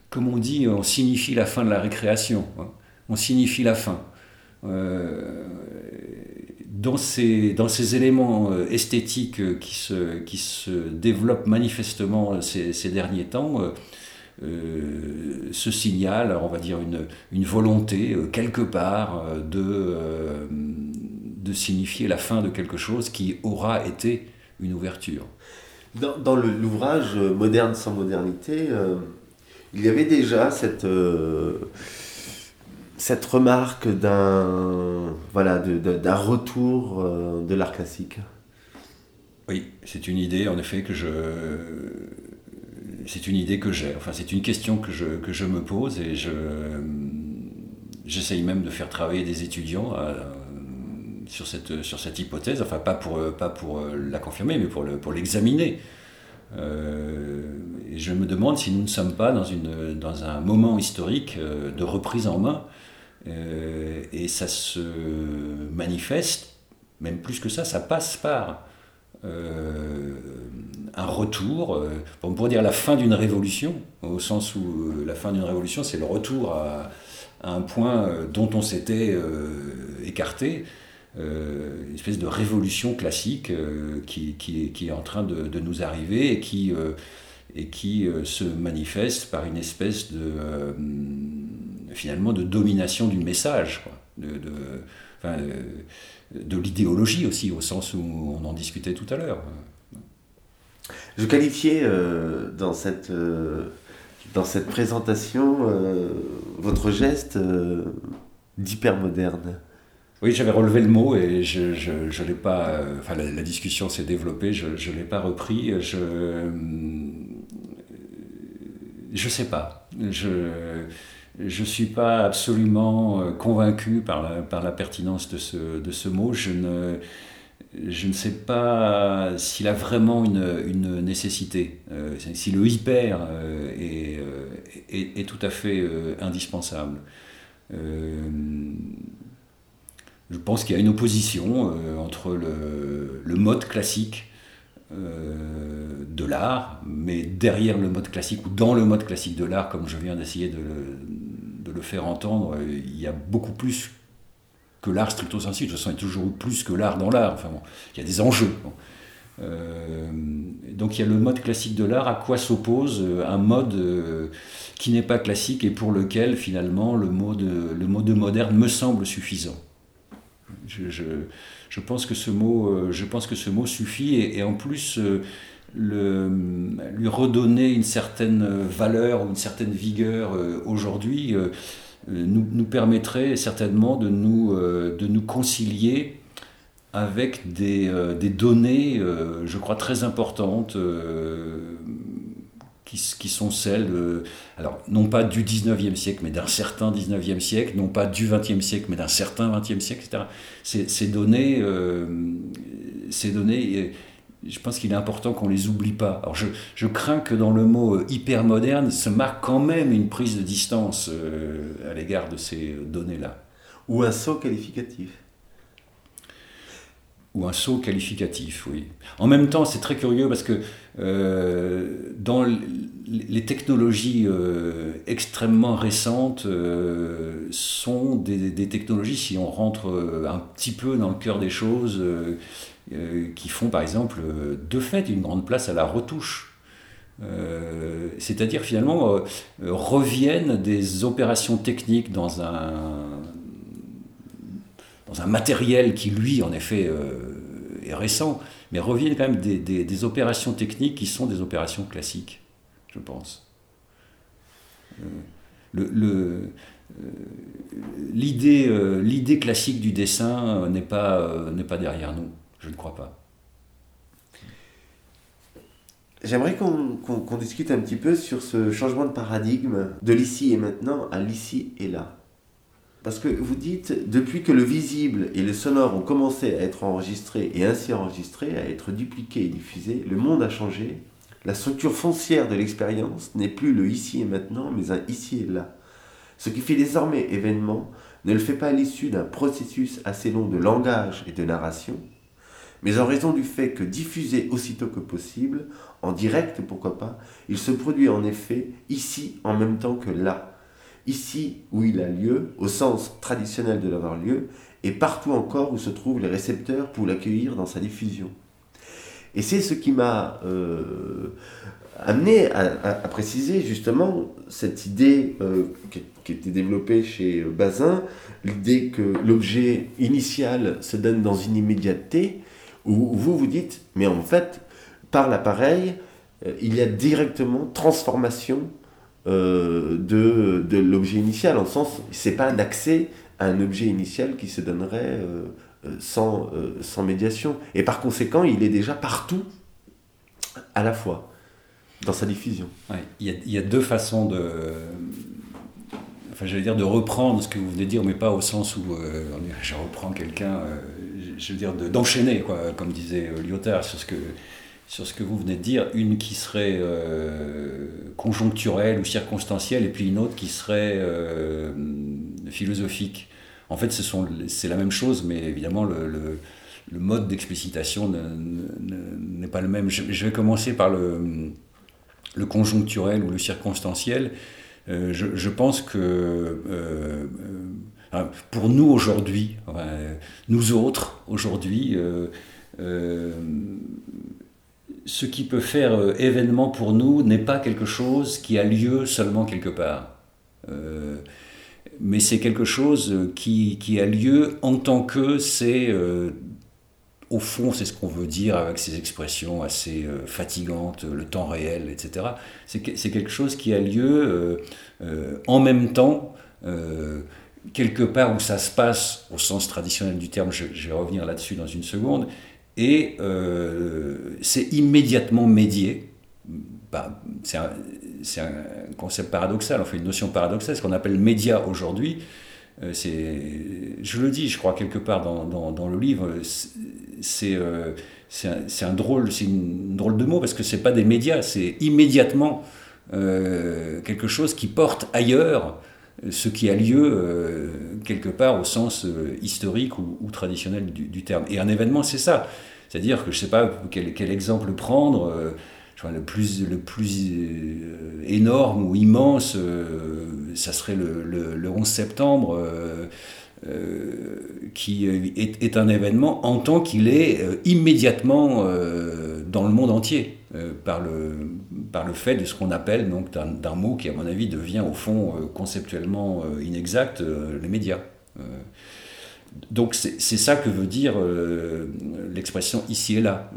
comme on dit, on signifie la fin de la récréation. Hein. On signifie la fin. Euh, dans, ces, dans ces éléments euh, esthétiques euh, qui se, qui se développent manifestement ces, derniers temps, euh, ce signal, on va dire une, une volonté quelque part de, de signifier la fin de quelque chose qui aura été une ouverture. Dans, dans l'ouvrage Moderne sans modernité, il y avait déjà cette, euh, cette remarque d'un voilà, d'un retour euh, de l'art classique. Oui, c'est une idée en effet que je c'est une idée que j'ai. Enfin, c'est une question que je, que je me pose et je j'essaye même de faire travailler des étudiants euh, sur, cette, sur cette hypothèse. Enfin, pas pour, pas pour la confirmer, mais pour, le, pour l'examiner. Et je me demande si nous ne sommes pas dans, une, dans un moment historique euh, de reprise en main. Euh, et ça se manifeste, même plus que ça, ça passe par un retour, on pourrait dire la fin d'une révolution, au sens où la fin d'une révolution, c'est le retour à, un point dont on s'était écarté. Euh, une espèce de révolution classique euh, qui, qui, est en train de, de nous arriver et qui, euh, et qui se manifeste par une espèce de, finalement, de domination du message, de, de, enfin, de l'idéologie aussi, au sens où on en discutait tout à l'heure. Je qualifiais dans cette dans cette présentation votre geste d'hyper moderne. Oui, j'avais relevé le mot et je, je, l'ai pas. Euh, enfin, la, discussion s'est développée, je ne l'ai pas repris. Je. Je sais pas. Je. Je ne suis pas absolument euh, convaincu par la, par la pertinence de ce, de ce mot. Je ne, je ne sais pas s'il a vraiment une, une nécessité, euh, si le hyper est, est, tout à fait indispensable je pense qu'il y a une opposition euh, entre le, mode classique euh, de l'art, mais derrière le mode classique ou dans le mode classique de l'art, comme je viens d'essayer de, le faire entendre, il y a beaucoup plus que l'art stricto sensu. De toute façon, il y a toujours plus que l'art dans l'art. Enfin, bon, il y a des enjeux. Euh, donc il y a le mode classique de l'art, à quoi s'oppose un mode qui n'est pas classique et pour lequel finalement le le mode moderne me semble suffisant. Je, je, pense que ce mot, euh, je pense que ce mot suffit et, en plus euh, le, lui redonner une certaine valeur ou une certaine vigueur euh, aujourd'hui nous, nous, permettrait certainement de nous, de nous concilier avec des, des données, je crois, très importantes qui, sont celles, alors non pas du 19e siècle, mais d'un certain 19e siècle, non pas du 20e siècle, mais d'un certain 20e siècle, etc. Ces, données, euh, ces données, euh, je pense qu'il est important qu'on les oublie pas. Alors je, je, crains que dans le mot euh, hyper moderne se marque quand même une prise de distance à l'égard de ces données-là. ou un saut qualificatif. Ou un saut qualificatif, oui. En même temps, c'est très curieux parce que euh, dans les technologies euh, extrêmement récentes euh, sont des, des, technologies, si on rentre un petit peu dans le cœur des choses, qui font par exemple de fait une grande place à la retouche. C'est-à-dire finalement reviennent des opérations techniques dans un, dans un matériel qui lui en effet est récent, mais reviennent quand même des, des, opérations techniques qui sont des opérations classiques, je pense. Euh, le, euh, l'idée, euh, l'idée classique du dessin n'est pas, pas derrière nous, je ne crois pas. J'aimerais qu'on discute un petit peu sur ce changement de paradigme de l'ici et maintenant à l'ici et là. Parce que vous dites, depuis que le visible et le sonore ont commencé à être enregistrés et ainsi enregistrés, à être dupliqués et diffusés, le monde a changé. La structure foncière de l'expérience n'est plus le ici et maintenant, mais un ici et là. Ce qui fait désormais événement ne le fait pas à l'issue d'un processus assez long de langage et de narration, mais en raison du fait que diffusé aussitôt que possible, en direct pourquoi pas, il se produit en effet ici en même temps que là ici où il a lieu, au sens traditionnel de l'avoir lieu, et partout encore où se trouvent les récepteurs pour l'accueillir dans sa diffusion. Et c'est ce qui m'a euh, amené à, préciser justement cette idée euh, qui, était développée chez Bazin, l'idée que l'objet initial se donne dans une immédiateté, où vous vous dites, mais en fait, par l'appareil, euh, il y a directement transformation euh, de, de l'objet initial, en sens, c'est pas un accès à un objet initial qui se donnerait euh, euh, sans, sans médiation. Et par conséquent, il est déjà partout à la fois dans sa diffusion. il, y a, il, y a, deux façons de, enfin j'allais dire de reprendre ce que vous venez de dire, mais pas au sens où je reprends quelqu'un, je veux dire d'enchaîner, quoi, comme disait Lyotard, sur ce que sur ce que vous venez de dire, une qui serait euh, conjoncturelle ou circonstancielle, et puis une autre qui serait euh, philosophique. En fait, c'est la même chose, mais évidemment, le, mode d'explicitation n'est pas le même. Je, vais commencer par le, le, conjoncturel ou le circonstanciel. Euh, je, pense que pour nous aujourd'hui, nous autres aujourd'hui, ce qui peut faire euh, événement pour nous n'est pas quelque chose qui a lieu seulement quelque part. Euh, mais c'est quelque chose qui, qui, a lieu en tant que c'est, euh, au fond, c'est ce qu'on veut dire avec ces expressions assez fatigantes, le temps réel, etc. C'est, quelque chose qui a lieu en même temps quelque part où ça se passe au sens traditionnel du terme, je vais revenir là-dessus dans une seconde, et euh, c'est immédiatement médié. Bah, c'est un, concept paradoxal, enfin une notion paradoxale, ce qu'on appelle média aujourd'hui. Euh, je le dis, je crois quelque part dans, dans, le livre, c'est euh, un, drôle, une drôle de mot parce que c'est pas des médias, c'est immédiatement euh, quelque chose qui porte ailleurs ce qui a lieu quelque part au sens historique ou, traditionnel du, terme. Et un événement, c'est ça. C'est-à-dire que je ne sais pas quel, exemple prendre, euh, le plus, plus énorme ou immense, ça serait le, le, 11 septembre. qui est, un événement en tant qu'il est immédiatement dans le monde entier. Euh, par, le, par le fait de ce qu'on appelle donc d'un mot qui, à mon avis, devient au fond euh, conceptuellement euh, inexact, les médias. Donc c'est ça que veut dire l'expression ici et là.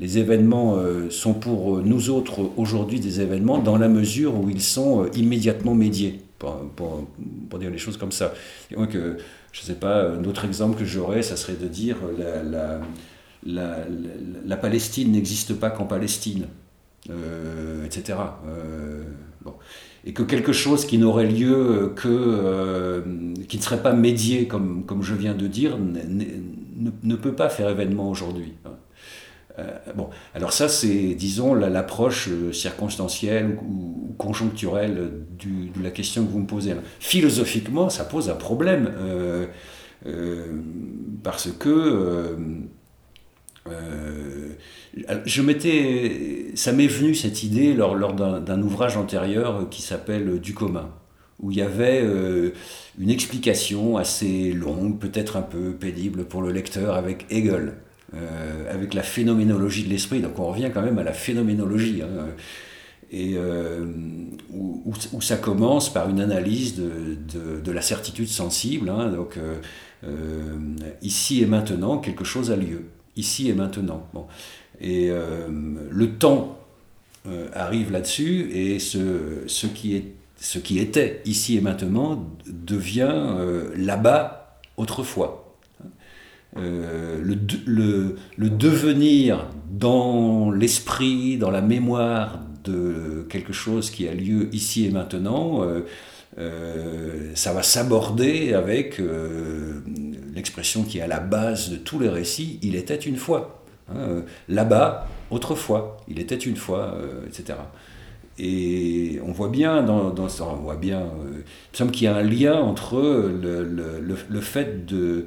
les événements sont pour nous autres aujourd'hui des événements dans la mesure où ils sont immédiatement médiés, pour, dire les choses comme ça. donc, je ne sais pas, un autre exemple que j'aurais, ça serait de dire la, la la, Palestine n'existe pas qu'en Palestine, euh, etc. Euh, Et que quelque chose qui n'aurait lieu que, euh, qui ne serait pas médié, comme, comme je viens de dire, ne, peut pas faire événement aujourd'hui. bon, alors ça c'est, disons, l'approche circonstancielle ou, conjoncturelle de la question que vous me posez. Philosophiquement, ça pose un problème parce que je m'étais, ça m'est venu cette idée lors, d'un ouvrage antérieur qui s'appelle Du commun, où il y avait euh, une explication assez longue, peut-être un peu pénible pour le lecteur, avec Hegel, euh, avec la phénoménologie de l'esprit. Donc on revient quand même à la phénoménologie. Hein, et euh, où, ça commence par une analyse de, de, de la certitude sensible. Hein, donc ici et maintenant, quelque chose a lieu. Ici et maintenant. Bon. Et euh, le temps euh, arrive là-dessus et ce, ce, qui est, ce qui était ici et maintenant devient euh, là-bas autrefois. le, le, le, devenir dans l'esprit, dans la mémoire de quelque chose qui a lieu ici et maintenant, ça va s'aborder avec l'expression qui est à la base de tous les récits, il était une fois. Hein, euh, là-bas, autrefois, il était une fois, euh, etc. Et on voit bien, dans, on voit bien, euh, il semble qu'il y a un lien entre le, le, le, fait de,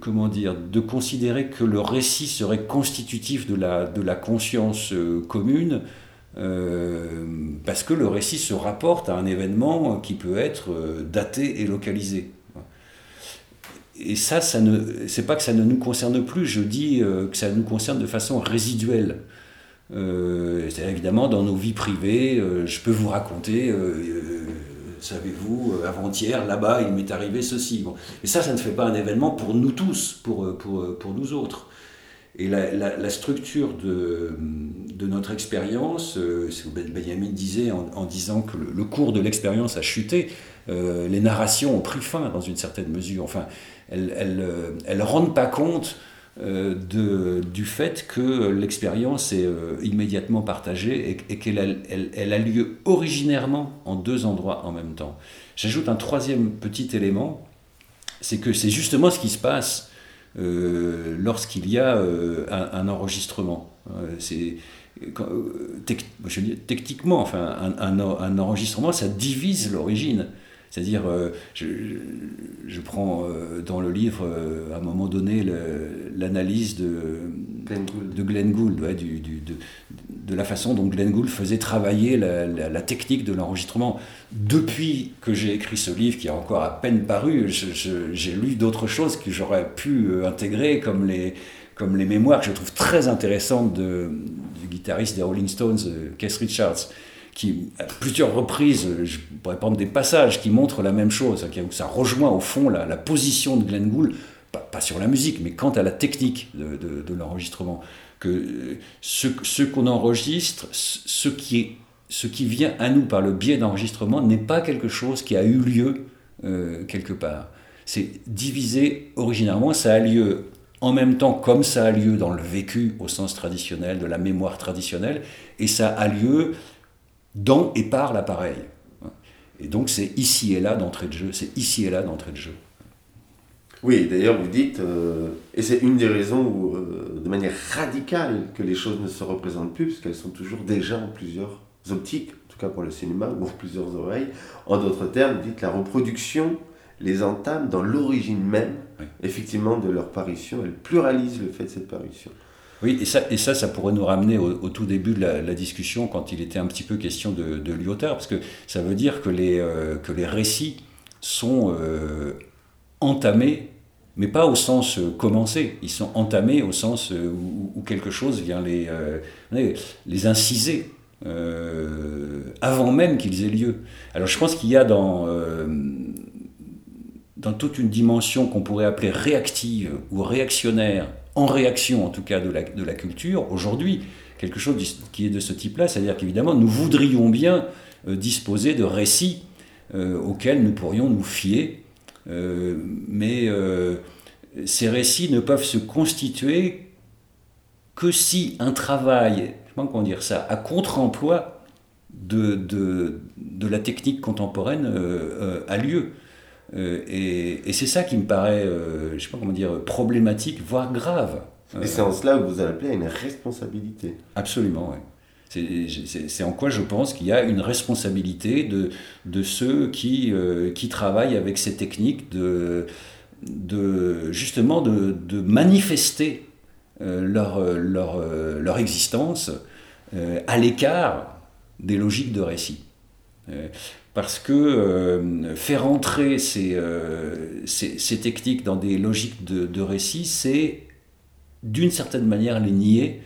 comment dire, de considérer que le récit serait constitutif de la, de la conscience commune, parce que le récit se rapporte à un événement qui peut être daté et localisé et ça, ça ne, c'est pas que ça ne nous concerne plus, je dis euh, que ça nous concerne de façon résiduelle. Euh, c'est évidemment dans nos vies privées, euh, je peux vous raconter, savez-vous, avant-hier, là-bas, il m'est arrivé ceci. Bon. Et ça, ça ne fait pas un événement pour nous tous, pour, pour, pour nous autres. Et la, structure de, notre expérience, ce que Benjamin disait en, en disant que le, cours de l'expérience a chuté, les narrations ont pris fin dans une certaine mesure. Enfin, elles ne euh, rendent pas compte euh, du fait que l'expérience est euh, immédiatement partagée et, qu'elle elle, a lieu originairement en deux endroits en même temps. J'ajoute un troisième petit élément, c'est que c'est justement ce qui se passe lorsqu'il y a un, enregistrement. c'est techniquement, enfin, un, enregistrement, ça divise l'origine. C'est-à-dire, euh, je, je, prends euh, dans le livre, euh, à un moment donné, l'analyse de, Glenn Gould, de, Glenn Gould ouais, du, du, de, de, la façon dont Glenn Gould faisait travailler la, la, technique de l'enregistrement. Depuis que j'ai écrit ce livre, qui a encore à peine paru, j'ai lu d'autres choses que j'aurais pu intégrer, comme les, comme les mémoires que je trouve très intéressantes de, du guitariste des Rolling Stones, Keith Richards qui, à plusieurs reprises, je pourrais prendre des passages qui montrent la même chose, où ça rejoint au fond la, la position de Glenn Gould, pas, sur la musique, mais quant à la technique de, de, l'enregistrement. Que ce, ce qu'on enregistre, ce qui, est, ce qui vient à nous par le biais d'enregistrement, n'est pas quelque chose qui a eu lieu euh, quelque part. C'est divisé originairement, ça a lieu en même temps comme ça a lieu dans le vécu au sens traditionnel, de la mémoire traditionnelle, et ça a lieu dans et par l'appareil. Et donc c'est ici et là d'entrée de jeu, c'est ici et là d'entrée de jeu. Oui, d'ailleurs vous dites, euh, et c'est une des raisons où, euh, de manière radicale que les choses ne se représentent plus, puisqu'elles sont toujours déjà en plusieurs optiques, en tout cas pour le cinéma, ou en plusieurs oreilles. En d'autres termes, vous dites la reproduction les entame dans l'origine même, effectivement, de leur parution, elle pluralise le fait de cette parution. Oui, et ça, et ça, ça pourrait nous ramener au, tout début de la, discussion, quand il était un petit peu question de, de Lyotard, parce que ça veut dire que les, euh, que les récits sont euh, entamés, mais pas au sens euh, commencé, ils sont entamés au sens où, quelque chose vient les, les inciser. avant même qu'ils aient lieu. Alors je pense qu'il y a dans, dans toute une dimension qu'on pourrait appeler réactive ou réactionnaire en réaction en tout cas de la, de la culture, aujourd'hui, quelque chose qui est de ce type-là, c'est-à-dire qu'évidemment, nous voudrions bien euh, disposer de récits euh, auxquels nous pourrions nous fier, euh, mais ces récits ne peuvent se constituer que si un travail, comment dire ça, à contre-emploi de, de, la technique contemporaine a lieu. Euh, et, c'est ça qui me paraît, euh, je sais pas comment dire, problématique, voire grave. Et c'est en cela que vous appelez à une responsabilité. Absolument, oui. C'est- en quoi je pense qu'il y a une responsabilité de, de ceux qui, euh, qui travaillent avec ces techniques de, de justement de, de manifester euh, leur, euh, leur, euh, leur existence euh, à l'écart des logiques de récit. Parce que euh, faire entrer ces, euh, ces, ces techniques dans des logiques de, récit, c'est d'une certaine manière les nier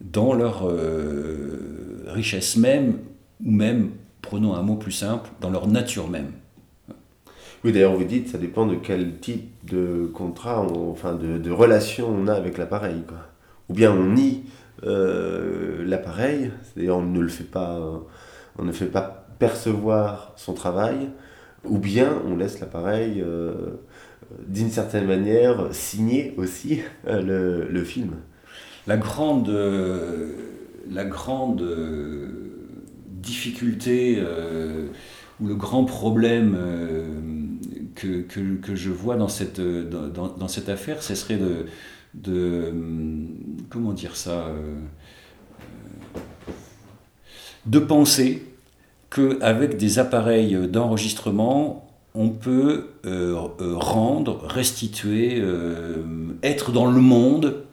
dans leur euh, richesse même, ou même, prenons un mot plus simple, dans leur nature même. Oui, d'ailleurs, vous dites, ça dépend de quel type de contrat, on- enfin de, de relation on a avec l'appareil. Ou bien on nie l'appareil, c'est-à-dire on ne le fait pas, on ne fait pas percevoir son travail, ou bien on laisse l'appareil, euh, d'une certaine manière, signer aussi euh, le, film. La grande, euh, difficulté ou le grand problème que, je vois dans cette, affaire, ce serait de, comment dire ça, de penser qu'avec des appareils d'enregistrement, on peut euh, euh, rendre, restituer, euh, être dans le monde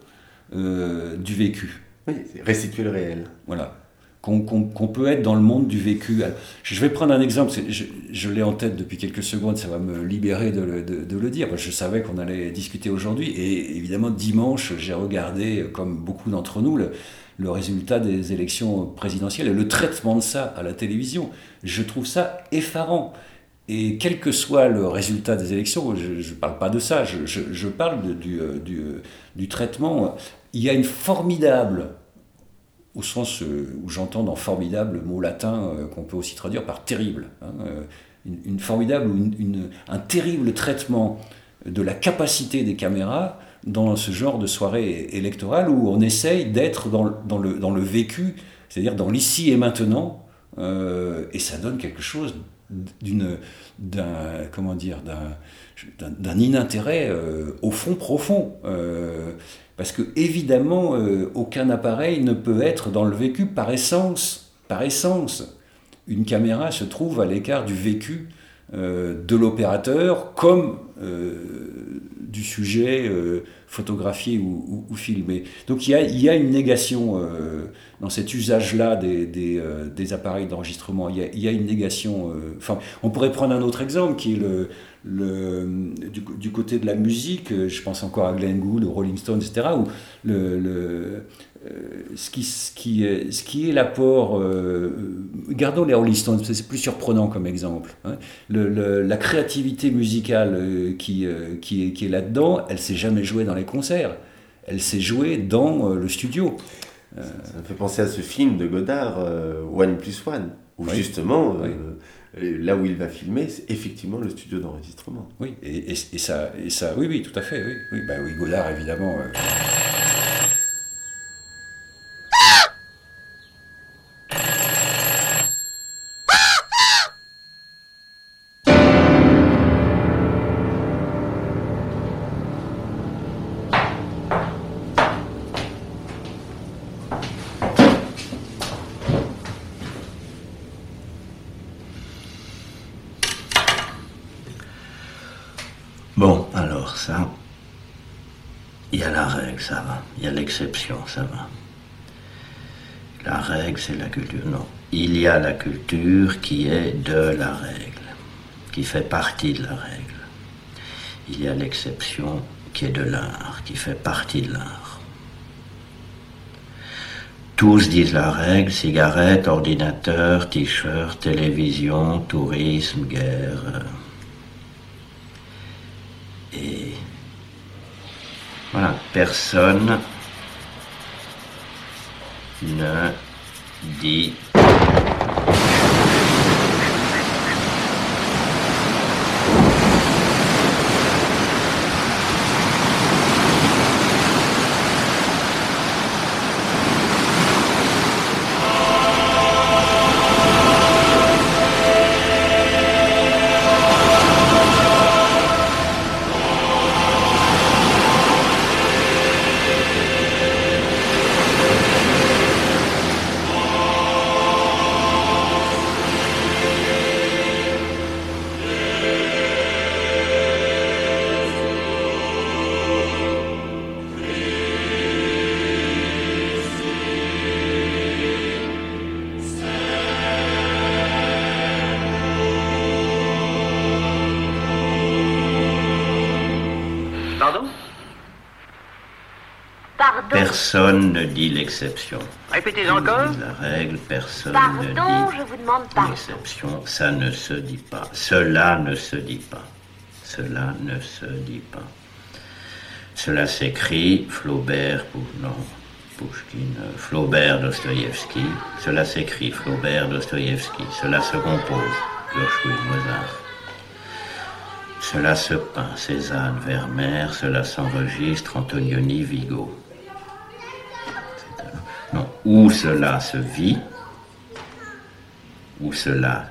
euh, du vécu. Oui, restituer le réel. Voilà. Qu'on peut être dans le monde du vécu. Je vais prendre un exemple, je, je l'ai en tête depuis quelques secondes, ça va me libérer de le, de- de le dire. Je savais qu'on allait discuter aujourd'hui et évidemment dimanche, j'ai regardé, comme beaucoup d'entre nous, le, le résultat des élections présidentielles et le traitement de ça à la télévision. Je trouve ça effarant. Et quel que soit le résultat des élections, je ne parle pas de ça, je, je- parle du, euh, du, euh, du traitement. Il y a une formidable, au sens euh, où j'entends dans formidable le mot latin qu'on peut aussi traduire par terrible, hein, une, formidable une- une- un terrible traitement de la capacité des caméras dans ce genre de soirée électorale où on essaye d'être dans, dans le, dans le vécu, c'est-à-dire dans l'ici et maintenant, euh, et ça donne quelque chose d'une d'un comment dire d'un inintérêt euh, au fond profond euh, parce que évidemment aucun appareil ne peut être dans le vécu par essence par essence. Une caméra se trouve à l'écart du vécu de l'opérateur comme du sujet photographié ou, ou- filmé. Donc il y a, il y a une négation euh, dans cet usage-là des, des, euh, appareils d'enregistrement. Il il y a une négation. euh, Enfin, on pourrait prendre un autre exemple qui est le, le, du, du côté de la musique. Je pense encore à Glenn Gould, Rolling Stones, etc. Où le, le, ce, qui, ce, qui, est- ce qui est l'apport. euh, gardons les Rolling Stones, c'est plus surprenant comme exemple. hein. Le- le- la créativité musicale euh, qui, euh, qui est, qui est là-dedans, elle s'est jamais jouée dans les concerts. Elle s'est jouée dans euh, le studio. Ça me fait penser à ce film de Godard, euh, One Plus One, où Oui. justement, euh, là où il va filmer, c'est effectivement le studio d'enregistrement. Oui, et, et- et ça, et ça, oui, oui, tout à fait, oui. Oui, bah oui Godard, évidemment. Il y a la règle, ça va. Il y a l'exception, ça va. La règle, c'est la culture. Non. Il y a la culture qui est de la règle, qui fait partie de la règle. Il y a l'exception qui est de l'art, qui fait partie de l'art. Tous disent la règle, cigarette, ordinateur, t-shirt, télévision, tourisme, guerre. euh, et voilà, personne ne dit Répétez encore. La règle, personne Pardon, ne dit je vous demande pardon. l'exception. Ça ne se dit pas. Cela ne se dit pas. Cela ne se dit pas. Cela s'écrit Flaubert, Pou- non, Pouchkine, Flaubert, Dostoïevski. Cela s'écrit Flaubert, Dostoïevski. Cela se compose Gershwin, Mozart. Cela se peint Cézanne, Vermeer. Cela s'enregistre Antonioni, Vigo. Où cela se vit, où cela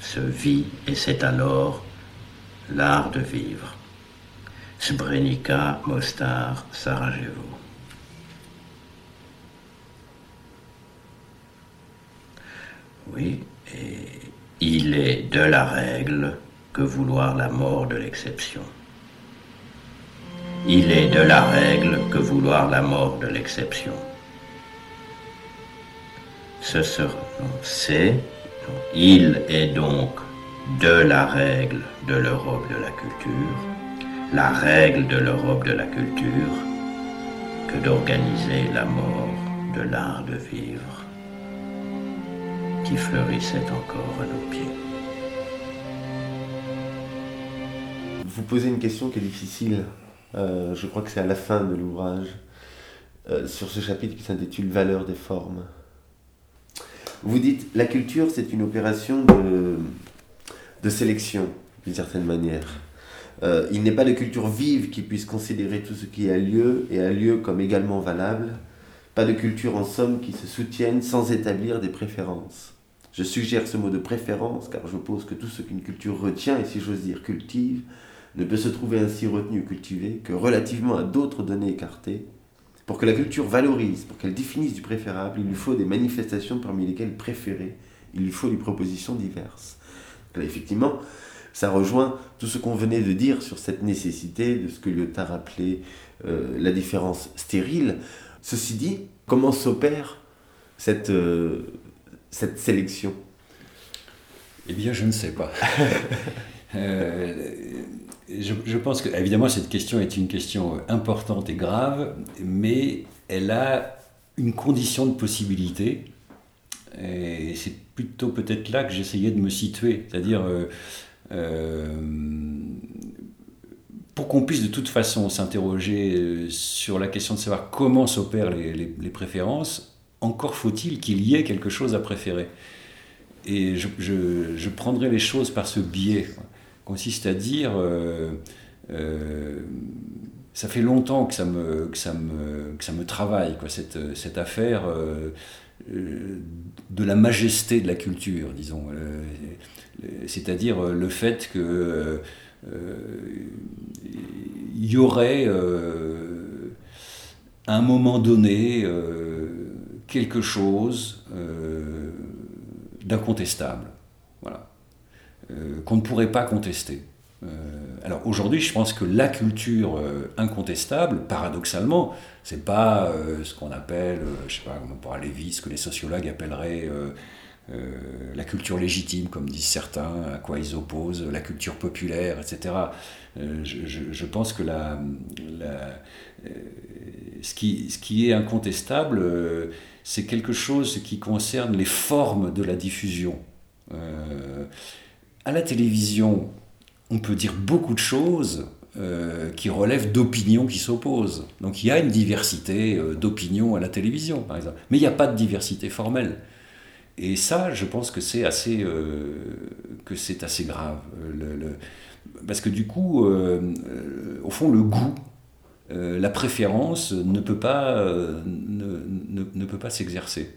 se vit, et c'est alors l'art de vivre. Srebrenica, Mostar, Sarajevo. Oui, et il est de la règle que vouloir la mort de l'exception. Il est de la règle que vouloir la mort de l'exception. Ce sera, non, c'est, il est donc de la règle de l'Europe de la culture, la règle de l'Europe de la culture, que d'organiser la mort de l'art de vivre qui fleurissait encore à nos pieds. Vous posez une question qui est difficile. Euh, je crois que c'est à la fin de l'ouvrage, euh, sur ce chapitre qui s'intitule Valeur des formes. Vous dites la culture, c'est une opération de, de sélection, d'une certaine manière. Euh, il n'est pas de culture vive qui puisse considérer tout ce qui a lieu et a lieu comme également valable. Pas de culture en somme qui se soutienne sans établir des préférences. Je suggère ce mot de préférence car je pose que tout ce qu'une culture retient et si j'ose dire cultive ne peut se trouver ainsi retenu ou cultivé que relativement à d'autres données écartées. Pour que la culture valorise, pour qu'elle définisse du préférable, il lui faut des manifestations parmi lesquelles préférer, il lui faut des propositions diverses. Là, effectivement, ça rejoint tout ce qu'on venait de dire sur cette nécessité de ce que Lyotard appelait euh, la différence stérile. Ceci dit, comment s'opère cette, euh, cette sélection? Eh bien, je ne sais pas. Euh, je, pense que, évidemment, cette question est une question importante et grave, mais elle a une condition de possibilité. Et c'est plutôt peut-être là que j'essayais de me situer. C'est-à-dire, euh, euh, pour qu'on puisse de toute façon s'interroger euh, sur la question de savoir comment s'opèrent les, préférences, encore faut-il qu'il y ait quelque chose à préférer. Et je prendrai les choses par ce biais. Consiste à dire, euh, euh, ça fait longtemps que ça me, que ça me, que ça me travaille, quoi, cette, cette affaire euh, de la majesté de la culture, disons. C'est-à-dire le fait que il y aurait à un moment donné quelque chose d'incontestable, euh, qu'on ne pourrait pas contester. Euh, alors aujourd'hui, je pense que la culture euh, incontestable, paradoxalement, c'est pas ce qu'on appelle, je sais pas comment pour Lévy, ce que les sociologues appelleraient la culture légitime, comme disent certains, à quoi ils opposent la culture populaire, etc. Je, pense que ce, qui, est incontestable, c'est quelque chose qui concerne les formes de la diffusion. À la télévision, on peut dire beaucoup de choses euh, qui relèvent d'opinions qui s'opposent. Donc il y a une diversité euh, d'opinions à la télévision, par exemple. Mais il n'y a pas de diversité formelle. Et ça, je pense que c'est assez, euh, assez grave. Le- parce que du coup, au fond, le goût, la préférence ne peut pas, pas s'exercer.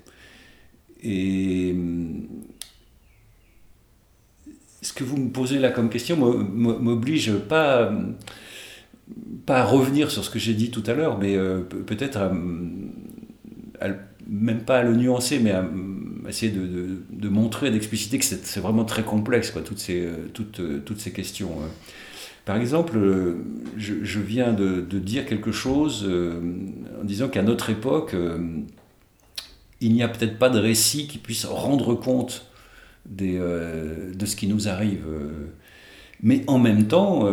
Ce que vous me posez là comme question m'o- m'o- m'oblige pas, pas à revenir sur ce que j'ai dit tout à l'heure, mais euh, pe- peut-être à, même pas à le nuancer, mais à essayer de, de- de montrer, d'expliciter que c'est vraiment très complexe, quoi, toutes, ces, toutes, toutes ces questions. hein. Par exemple, euh, je, je viens de, de dire quelque chose euh, en disant qu'à notre époque, il n'y a peut-être pas de récit qui puisse rendre compte euh, de ce qui nous arrive. euh. Mais en même temps,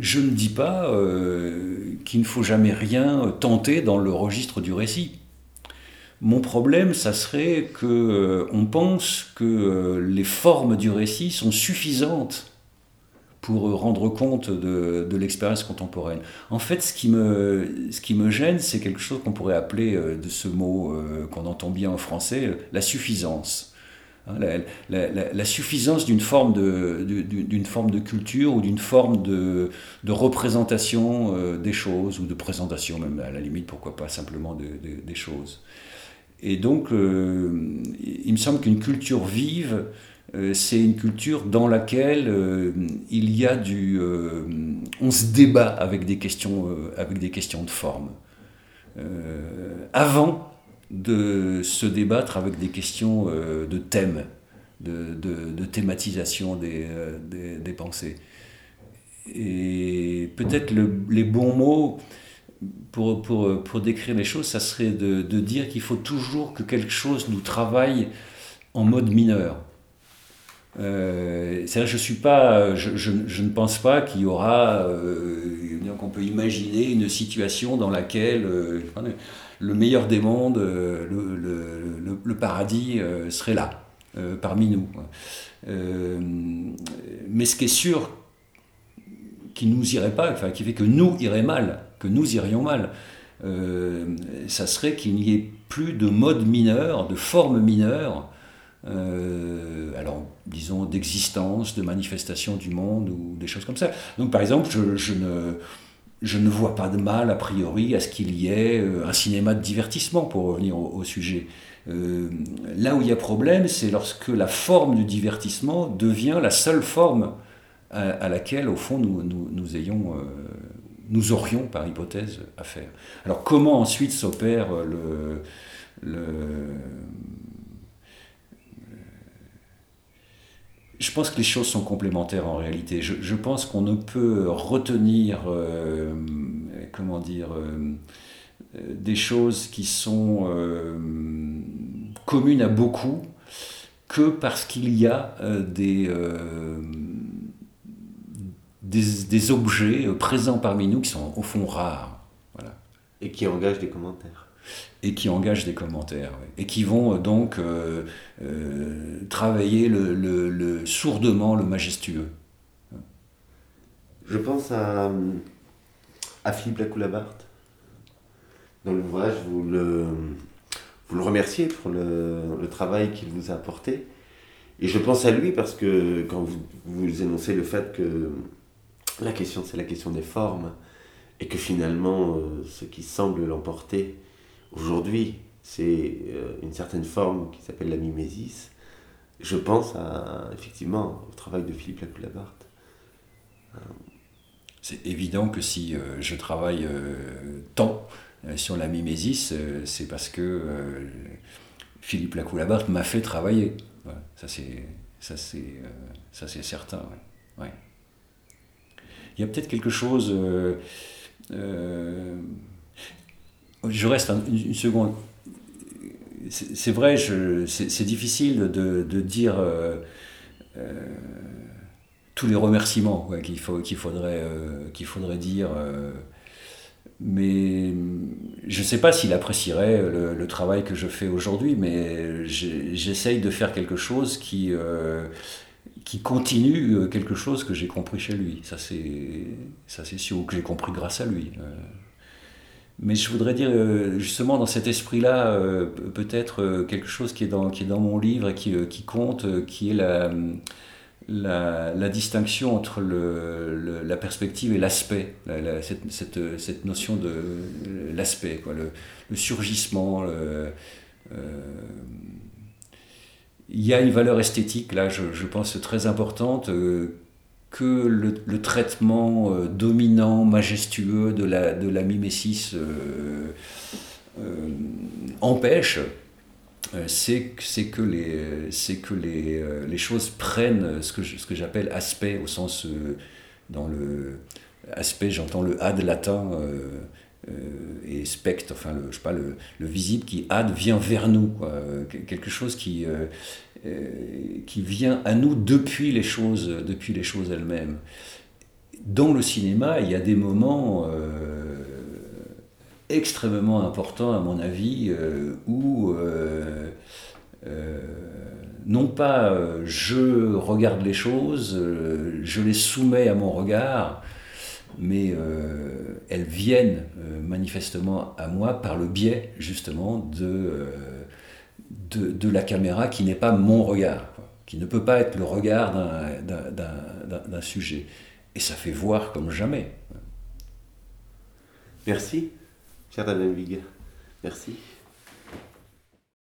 je ne dis pas qu'il ne faut jamais rien tenter dans le registre du récit. Mon problème, ça serait que on pense que les formes du récit sont suffisantes pour rendre compte de, de l'expérience contemporaine. En fait, ce qui me, ce qui me gêne, c'est quelque chose qu'on pourrait appeler, euh, de ce mot euh, qu'on entend bien en français, euh, la suffisance. Hein, la, suffisance d'une forme de, culture ou d'une forme de, représentation des choses, ou de présentation même, à la limite, pourquoi pas simplement des choses. Et donc, il me semble qu'une culture vive euh, c'est une culture dans laquelle euh, il y a du... Euh, on se débat avec des questions, avec des questions de forme. avant de se débattre avec des questions de thème, de, thématisation des, des, pensées. Et peut-être les bons mots pour, pour, pour, décrire les choses, ça serait de, de dire qu'il faut toujours que quelque chose nous travaille en mode mineur. Euh, je suis pas, je, je, ne pense pas qu'il y aura, euh, qu'on peut imaginer une situation dans laquelle euh, le meilleur des mondes, le, le, paradis serait là, parmi nous. mais ce qui est sûr, qui nous irait pas, enfin qui fait que nous irait mal, que nous irions mal, ça serait qu'il n'y ait plus de mode mineur, de forme mineure euh, alors disons d'existence, de manifestation du monde ou des choses comme ça. Donc par exemple, je, ne, je ne vois pas de mal a priori à ce qu'il y ait euh, un cinéma de divertissement pour revenir au, sujet. Euh, là où il y a problème, c'est lorsque la forme du divertissement devient la seule forme à, laquelle, au fond, nous, nous, ayons, nous aurions, par hypothèse, affaire. Alors comment ensuite s'opère le, le je pense que les choses sont complémentaires en réalité. Je, pense qu'on ne peut retenir, euh, comment dire, euh, des choses qui sont euh, communes à beaucoup que parce qu'il y a des, objets présents parmi nous qui sont au fond rares. Voilà. Et qui engagent des commentaires et qui engagent des commentaires, et qui vont euh, donc euh, euh, travailler le, le, sourdement le majestueux. Je pense à, à Philippe Lacoulabart. Dans l'ouvrage, vous le, vous le remerciez pour le, le travail qu'il vous a apporté. Et je pense à lui parce que quand vous, vous énoncez le fait que la question, c'est la question des formes, et que finalement, ce qui semble l'emporter, Aujourd'hui, c'est euh, une certaine forme qui s'appelle la mimésis. Je pense à, effectivement au travail de Philippe Lacoulabart. C'est évident que si euh, je travaille euh, tant sur la mimésis, c'est parce que Philippe Lacoulabart m'a fait travailler. ça c'est certain. Il y a peut-être quelque chose je reste une, seconde. C'est vrai, c'est difficile de, dire euh, euh, tous les remerciements qu'il faudrait, euh, qu'il faudrait dire. mais je ne sais pas s'il apprécierait le, travail que je fais aujourd'hui, mais j'essaye de faire quelque chose qui, qui continue quelque chose que j'ai compris chez lui. Ça c'est sûr, ou que j'ai compris grâce à lui. Mais je voudrais dire euh, justement dans cet esprit-là, euh, peut-être euh, quelque chose qui est, dans, qui est dans mon livre et qui, qui compte, qui est la, la, distinction entre le, la perspective et l'aspect, cette, cette, cette, notion de l'aspect, le, le, surgissement. il y a une valeur esthétique, là, je pense, très importante que le, traitement euh, dominant, majestueux de la, de la mimésis euh, euh, empêche, c'est que, les, que les, les, choses prennent ce que, j'appelle aspect, au sens, dans le aspect, j'entends le ad latin, et les spectres, enfin le, je sais pas, le, le visible qui advient vers nous, quoi. Quelque chose qui, qui vient à nous depuis les choses, depuis les choses elles-mêmes. Dans le cinéma, il y a des moments euh, extrêmement importants, à mon avis, euh, où euh, euh, non pas euh, je regarde les choses, euh, je les soumets à mon regard, mais euh, elles viennent euh, manifestement à moi par le biais justement de, euh, de, la caméra qui n'est pas mon regard, qui ne peut pas être le regard d'un- sujet. Et ça fait voir comme jamais. Merci, cher Viguer. Merci.